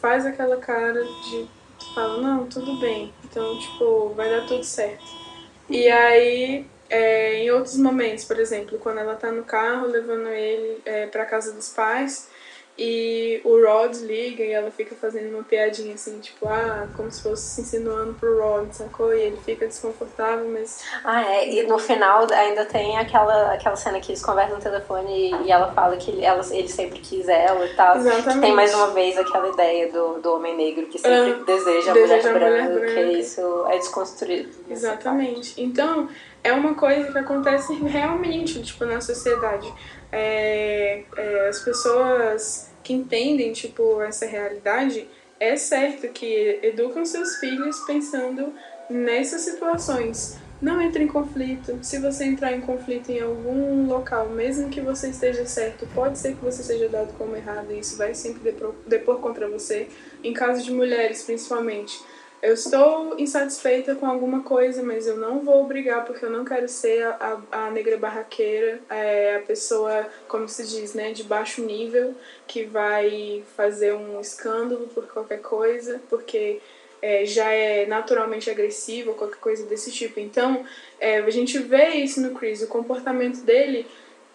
Speaker 2: faz aquela cara de, fala, não, tudo bem, então, tipo, vai dar tudo certo. E aí, é, em outros momentos, por exemplo, quando ela tá no carro levando ele é, pra casa dos pais, e o Rod liga e ela fica fazendo uma piadinha assim, tipo, ah, como se fosse se insinuando pro Rod, sacou? E ele fica desconfortável, mas.
Speaker 1: Ah, é, e no final ainda tem aquela, aquela cena que eles conversam no telefone e, e ela fala que ele, ela, ele sempre quis ela e tal.
Speaker 2: Exatamente.
Speaker 1: tem mais uma vez aquela ideia do, do homem negro que sempre ah, deseja a mulher, branca, mulher branca, que isso é desconstruído.
Speaker 2: Exatamente. Então, é uma coisa que acontece (laughs) realmente, tipo, na sociedade é, é, as pessoas que entendem, tipo, essa realidade, é certo que educam seus filhos pensando nessas situações. Não entre em conflito. Se você entrar em conflito em algum local, mesmo que você esteja certo, pode ser que você seja dado como errado e isso vai sempre depor, depor contra você. Em caso de mulheres, principalmente eu estou insatisfeita com alguma coisa, mas eu não vou brigar porque eu não quero ser a, a, a negra barraqueira, é, a pessoa, como se diz, né, de baixo nível, que vai fazer um escândalo por qualquer coisa, porque é, já é naturalmente agressivo, qualquer coisa desse tipo. Então, é, a gente vê isso no Chris, o comportamento dele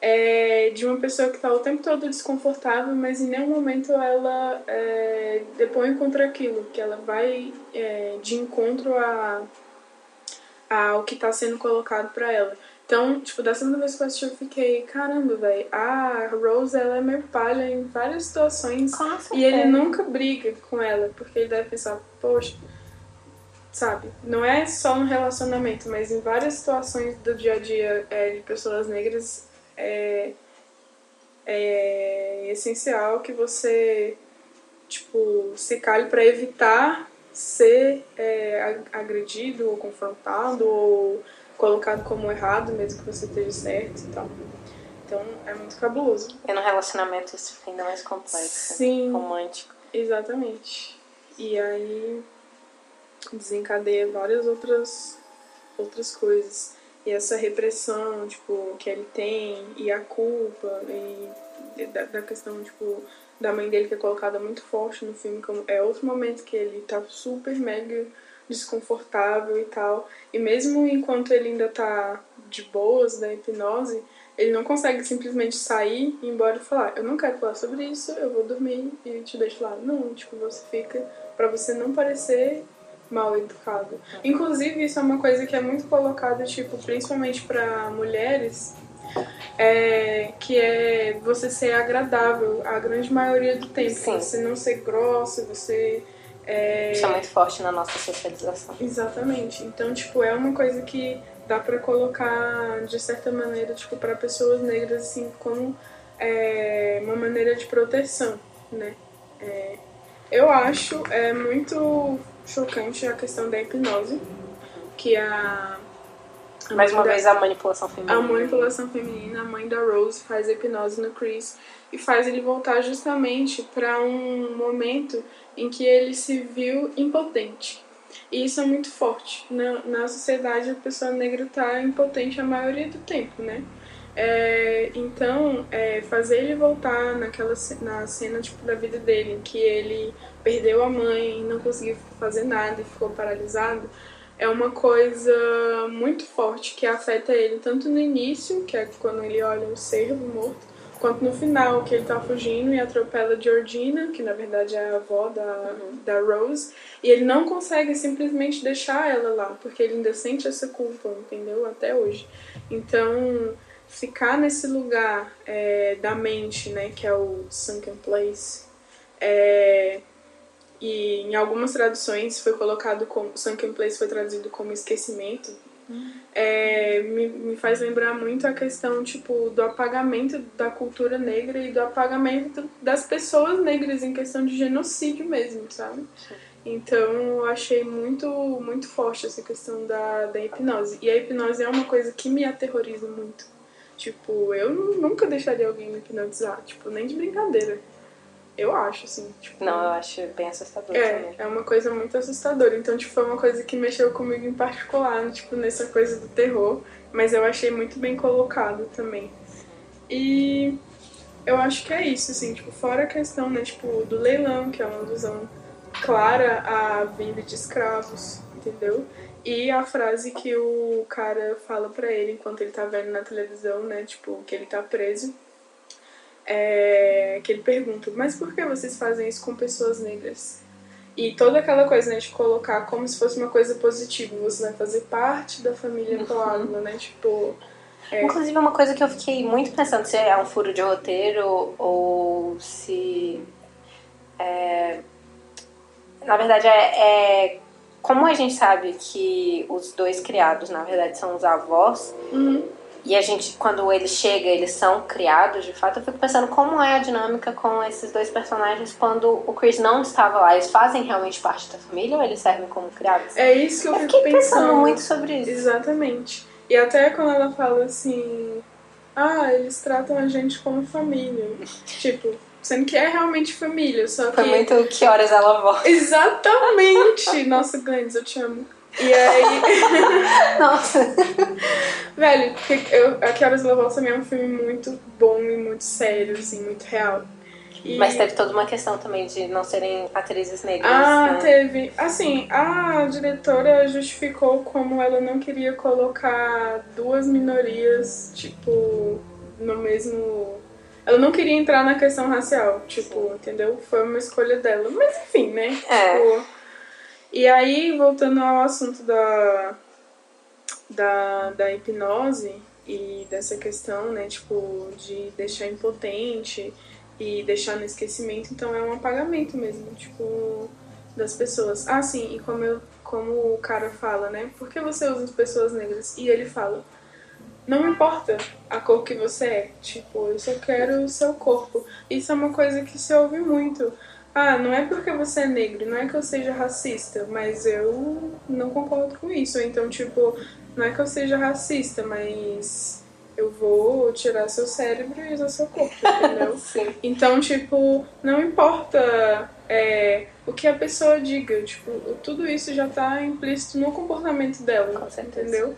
Speaker 2: é de uma pessoa que está o tempo todo desconfortável, mas em nenhum momento ela é, depõe contra aquilo, que ela vai é, de encontro a, ao que está sendo colocado para ela. Então, tipo, da segunda vez que eu assisti, eu fiquei, caramba, velho, a Rose, ela é meio palha em várias situações. E ele nunca briga com ela, porque ele deve pensar, poxa, sabe? Não é só no relacionamento, mas em várias situações do dia a dia é, de pessoas negras, é, é essencial que você, tipo, se cale para evitar ser é, agredido ou confrontado ou colocado como errado, mesmo que você esteja certo e tal. Então é muito cabuloso.
Speaker 1: E no relacionamento isso fica ainda mais complexo. Sim. Romântico.
Speaker 2: Exatamente. E aí desencadeia várias outras, outras coisas. E essa repressão, tipo, que ele tem, e a culpa, e da, da questão, tipo, da mãe dele que é colocada muito forte no filme, como é outro momento que ele tá super mega desconfortável e tal. E mesmo enquanto ele ainda tá de boas da hipnose, ele não consegue simplesmente sair, ir embora e falar: Eu não quero falar sobre isso, eu vou dormir e te deixo lá. Não, tipo, você fica para você não parecer mal educado. Inclusive, isso é uma coisa que é muito colocada, tipo, principalmente para mulheres. É, que é você ser agradável a grande maioria do tempo. Sim. Você não ser grossa, você
Speaker 1: é... Isso é muito forte na nossa socialização.
Speaker 2: Exatamente. Então, tipo, é uma coisa que dá para colocar de certa maneira, tipo, para pessoas negras assim, como é, uma maneira de proteção, né? É, eu acho é muito chocante a questão da hipnose, que a
Speaker 1: mais uma da, vez a manipulação feminina.
Speaker 2: A manipulação feminina, a mãe da Rose faz a hipnose no Chris e faz ele voltar justamente para um momento em que ele se viu impotente. E isso é muito forte. Na, na sociedade, a pessoa negra está impotente a maioria do tempo, né? É, então, é, fazer ele voltar naquela na cena tipo, da vida dele, em que ele perdeu a mãe, não conseguiu fazer nada e ficou paralisado, é uma coisa muito forte que afeta ele tanto no início, que é quando ele olha o cervo morto, quanto no final, que ele tá fugindo e atropela Georgina, que na verdade é a avó da, uhum. da Rose, e ele não consegue simplesmente deixar ela lá, porque ele ainda sente essa culpa, entendeu? Até hoje. Então, ficar nesse lugar é, da mente, né, que é o sunken place, é, e em algumas traduções foi colocado como sunken place foi traduzido como esquecimento é, me, me faz lembrar muito a questão tipo do apagamento da cultura negra e do apagamento das pessoas negras em questão de genocídio mesmo, sabe? Então eu achei muito, muito forte essa questão da, da hipnose. E a hipnose é uma coisa que me aterroriza muito. Tipo, eu nunca deixaria alguém me hipnotizar, tipo, nem de brincadeira. Eu acho, assim. Tipo,
Speaker 1: não, eu acho bem assustador
Speaker 2: é,
Speaker 1: também.
Speaker 2: É uma coisa muito assustadora. Então, tipo, foi uma coisa que mexeu comigo em particular, tipo, nessa coisa do terror. Mas eu achei muito bem colocado também. E eu acho que é isso, assim, tipo, fora a questão, né, tipo, do leilão, que é uma alusão clara à venda de escravos, entendeu? E a frase que o cara fala pra ele enquanto ele tá vendo na televisão, né, tipo, que ele tá preso é, que ele pergunta, mas por que vocês fazem isso com pessoas negras? E toda aquela coisa, né, de colocar como se fosse uma coisa positiva, você vai fazer parte da família Coágula, né, tipo...
Speaker 1: É... Inclusive, uma coisa que eu fiquei muito pensando se é um furo de roteiro ou se... É... Na verdade, é, é, Como a gente sabe que os dois criados, na verdade, são os avós...
Speaker 2: Uhum
Speaker 1: e a gente, quando ele chega, eles são criados de fato. Eu fico pensando como é a dinâmica com esses dois personagens quando o Chris não estava lá. Eles fazem realmente parte da família ou eles servem como criados?
Speaker 2: É isso que eu,
Speaker 1: eu
Speaker 2: fico
Speaker 1: pensando.
Speaker 2: pensando
Speaker 1: muito sobre isso.
Speaker 2: Exatamente. E até quando ela fala assim: ah, eles tratam a gente como família. tipo, sendo que é realmente família, só que.
Speaker 1: Foi muito que horas ela volta.
Speaker 2: Exatamente! Nossa, Glennis, eu te amo. E aí. (laughs)
Speaker 1: Nossa!
Speaker 2: Velho, eu, A Que Horas Ela Volta também é um filme muito bom e muito sério, assim, muito real.
Speaker 1: E... Mas teve toda uma questão também de não serem atrizes negras.
Speaker 2: Ah, né? teve. Assim, a diretora justificou como ela não queria colocar duas minorias, tipo, no mesmo. Ela não queria entrar na questão racial, tipo, Sim. entendeu? Foi uma escolha dela. Mas enfim, né?
Speaker 1: É.
Speaker 2: Tipo, e aí, voltando ao assunto da, da, da hipnose, e dessa questão, né, tipo, de deixar impotente e deixar no esquecimento, então é um apagamento mesmo, tipo, das pessoas. Ah, sim, e como, eu, como o cara fala, né, por que você usa as pessoas negras? E ele fala, não importa a cor que você é, tipo, eu só quero o seu corpo. Isso é uma coisa que se ouve muito. Ah, não é porque você é negro, não é que eu seja racista, mas eu não concordo com isso. Então, tipo, não é que eu seja racista, mas eu vou tirar seu cérebro e usar seu corpo, entendeu? (laughs)
Speaker 1: Sim.
Speaker 2: Então, tipo, não importa é, o que a pessoa diga, tipo, tudo isso já tá implícito no comportamento dela,
Speaker 1: Com
Speaker 2: entendeu?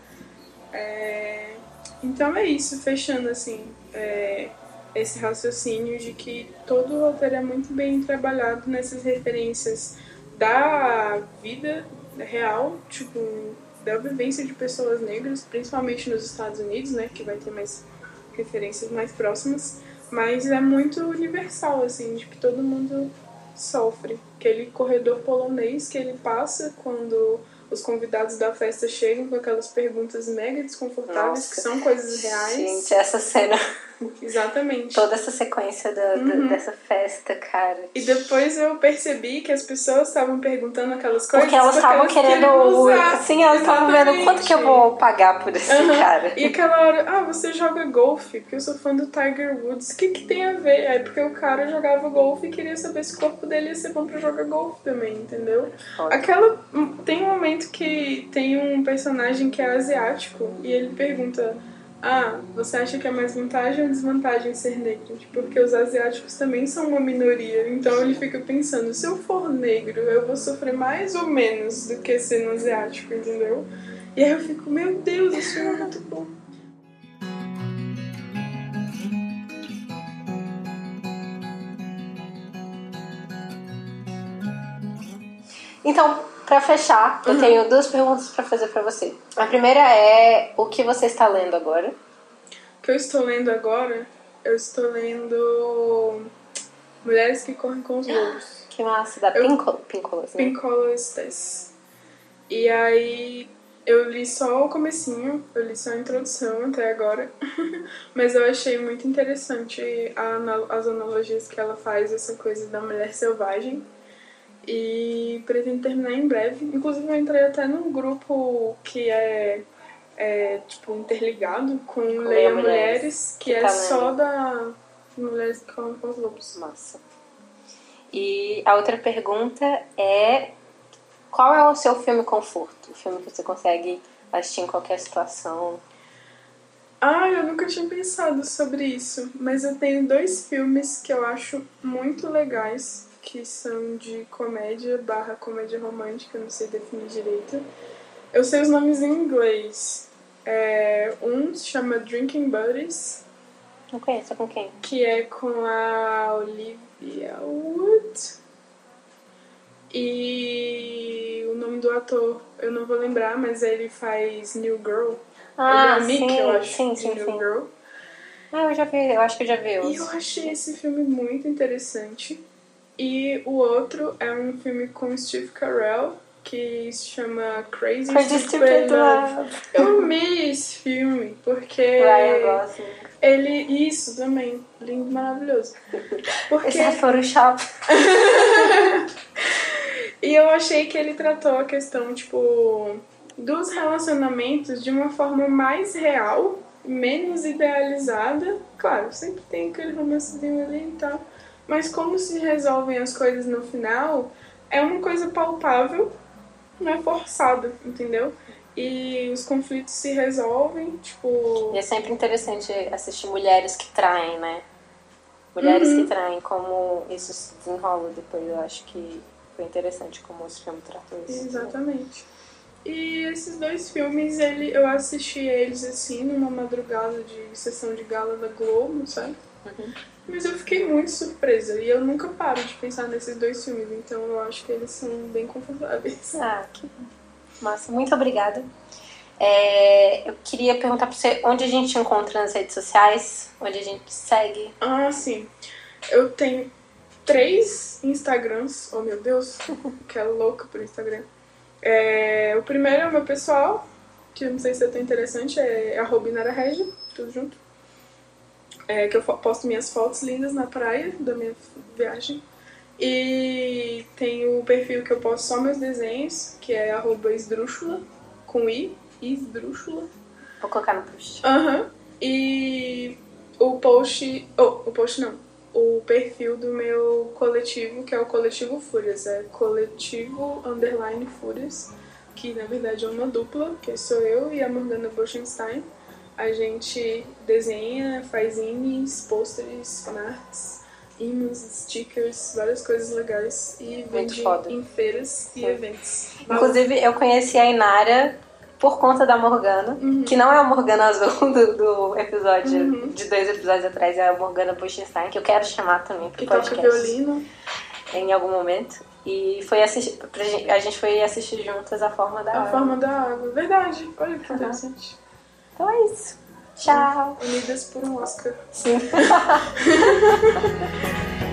Speaker 2: É, então é isso, fechando assim, é, esse raciocínio de que todo o roteiro é muito bem trabalhado nessas referências da vida real, tipo, da vivência de pessoas negras, principalmente nos Estados Unidos, né, que vai ter mais referências mais próximas, mas é muito universal, assim, de que todo mundo sofre. Aquele corredor polonês que ele passa quando os convidados da festa chegam com aquelas perguntas mega desconfortáveis,
Speaker 1: Nossa.
Speaker 2: que são coisas reais.
Speaker 1: Gente, essa cena, (laughs)
Speaker 2: Exatamente.
Speaker 1: toda essa sequência da, da-
Speaker 2: Uhum.
Speaker 1: dessa festa, cara.
Speaker 2: E depois eu percebi que as pessoas estavam perguntando aquelas coisas
Speaker 1: Porque elas estavam querendo.
Speaker 2: usar.
Speaker 1: Sim, elas estavam vendo quanto que eu vou pagar por esse
Speaker 2: Aham.
Speaker 1: cara.
Speaker 2: E aquela hora, ah, você joga golfe, porque eu sou fã do Tiger Woods. O que, que tem a ver? É porque o cara jogava golfe e queria saber se o corpo dele ia ser bom pra jogar golfe também, entendeu?
Speaker 1: Foda.
Speaker 2: Aquela. Tem um momento que tem um personagem que é asiático e ele pergunta. Ah, você acha que é mais vantagem ou desvantagem ser negro? Tipo, Porque os asiáticos também são uma minoria. Então ele fica pensando, se eu for negro, eu vou sofrer mais ou menos do que sendo asiático, entendeu? E aí eu fico, meu Deus, filme é muito bom.
Speaker 1: Então, pra fechar, eu tenho duas perguntas pra fazer pra você. A primeira é o que você está lendo agora?
Speaker 2: O que eu estou lendo agora, eu estou lendo Mulheres que Correm com os Lobos.
Speaker 1: Que massa, da
Speaker 2: Eu-
Speaker 1: Pinco, Pincolas, né?
Speaker 2: Pincolo Estes. E aí eu li só o comecinho, eu li só a introdução até agora, (laughs) mas eu achei muito interessante a as analogias que ela faz, essa coisa da mulher selvagem. E pretendo terminar em breve. Inclusive eu entrei até num grupo que é, é tipo interligado com
Speaker 1: Leia
Speaker 2: Leia
Speaker 1: Mulheres,
Speaker 2: Mulheres, que,
Speaker 1: que
Speaker 2: é
Speaker 1: tá
Speaker 2: só da Mulheres que com os Lobos.
Speaker 1: Massa. E a outra pergunta é qual é o seu filme conforto? O filme que você consegue assistir em qualquer situação.
Speaker 2: Ah, eu nunca tinha pensado sobre isso, mas eu tenho dois filmes que eu acho muito legais, que são de comédia barra comédia romântica, não sei definir direito. Eu sei os nomes em inglês. É, um se chama Drinking Buddies,
Speaker 1: Não conheço, é com quem?
Speaker 2: que é com a Olivia Wood. E o nome do ator eu não vou lembrar, mas ele faz New Girl.
Speaker 1: Ah,
Speaker 2: ele é
Speaker 1: sim,
Speaker 2: eu acho,
Speaker 1: sim, sim,
Speaker 2: New
Speaker 1: sim.
Speaker 2: Girl.
Speaker 1: Ah, eu já vi, eu acho que eu já vi
Speaker 2: E eu achei esse filme muito interessante. E o outro é um filme com Steve Carell, que se chama Crazy,
Speaker 1: Crazy
Speaker 2: Stupid Love. Eu amei esse filme, porque
Speaker 1: Gosling.
Speaker 2: ele... Isso também, lindo, maravilhoso. Porque...
Speaker 1: Esse é Photoshop. (laughs)
Speaker 2: E eu achei que ele tratou a questão, tipo, dos relacionamentos de uma forma mais real, menos idealizada. Claro, sempre tem aquele romancezinho ali e tal. Mas como se resolvem as coisas no final, é uma coisa palpável, não é forçada, entendeu? E os conflitos se resolvem, tipo.
Speaker 1: E é sempre interessante assistir mulheres que traem, né? Mulheres
Speaker 2: Uhum.
Speaker 1: que traem, como isso se desenrola depois. Eu acho que foi interessante como esse filme tratou isso.
Speaker 2: Exatamente. E esses dois filmes, ele, eu assisti eles assim numa madrugada de sessão de gala da Globo, sabe? Mas eu fiquei muito surpresa e eu nunca paro de pensar nesses dois filmes, então eu acho que eles são bem confortáveis. (laughs)
Speaker 1: Ah, que. Massa, muito obrigada. É, eu queria perguntar pra você onde a gente encontra nas redes sociais, onde a gente segue.
Speaker 2: Ah, sim. Eu tenho três Instagrams. Oh, meu Deus. (laughs) que é louca por Instagram. É, o primeiro é o meu pessoal, que eu não sei se é tão interessante, é arroba tudo junto. É, que eu posto minhas fotos lindas na praia da minha viagem. E tem o perfil que eu posto só meus desenhos, que é arroba esdrúxula, com i, esdrúxula.
Speaker 1: Vou colocar no post.
Speaker 2: Aham. Uhum. E o post. Oh, o post não. O perfil do meu coletivo, que é o Coletivo Fúrias. É coletivo underline Fúrias, que na verdade é uma dupla, que sou eu e a Morgana Bochenstein. A gente desenha, faz imes, pôsteres, fanarts, imãs, stickers, várias coisas legais e vende em feiras e eventos.
Speaker 1: Inclusive, eu conheci a Inara por conta da Morgana, uhum. que não é a Morgana azul (laughs) do, do episódio, uhum. de dois episódios atrás, é a Morgana Buchenstein, que eu quero chamar também pro
Speaker 2: que
Speaker 1: podcast.
Speaker 2: Toca violino.
Speaker 1: Em algum momento. E foi assistir, a gente foi assistir juntas a forma da
Speaker 2: a
Speaker 1: água.
Speaker 2: A forma da água, verdade. Olha que uhum.
Speaker 1: Então é isso. Tchau.
Speaker 2: Unidas por um Oscar.
Speaker 1: Sim. (laughs)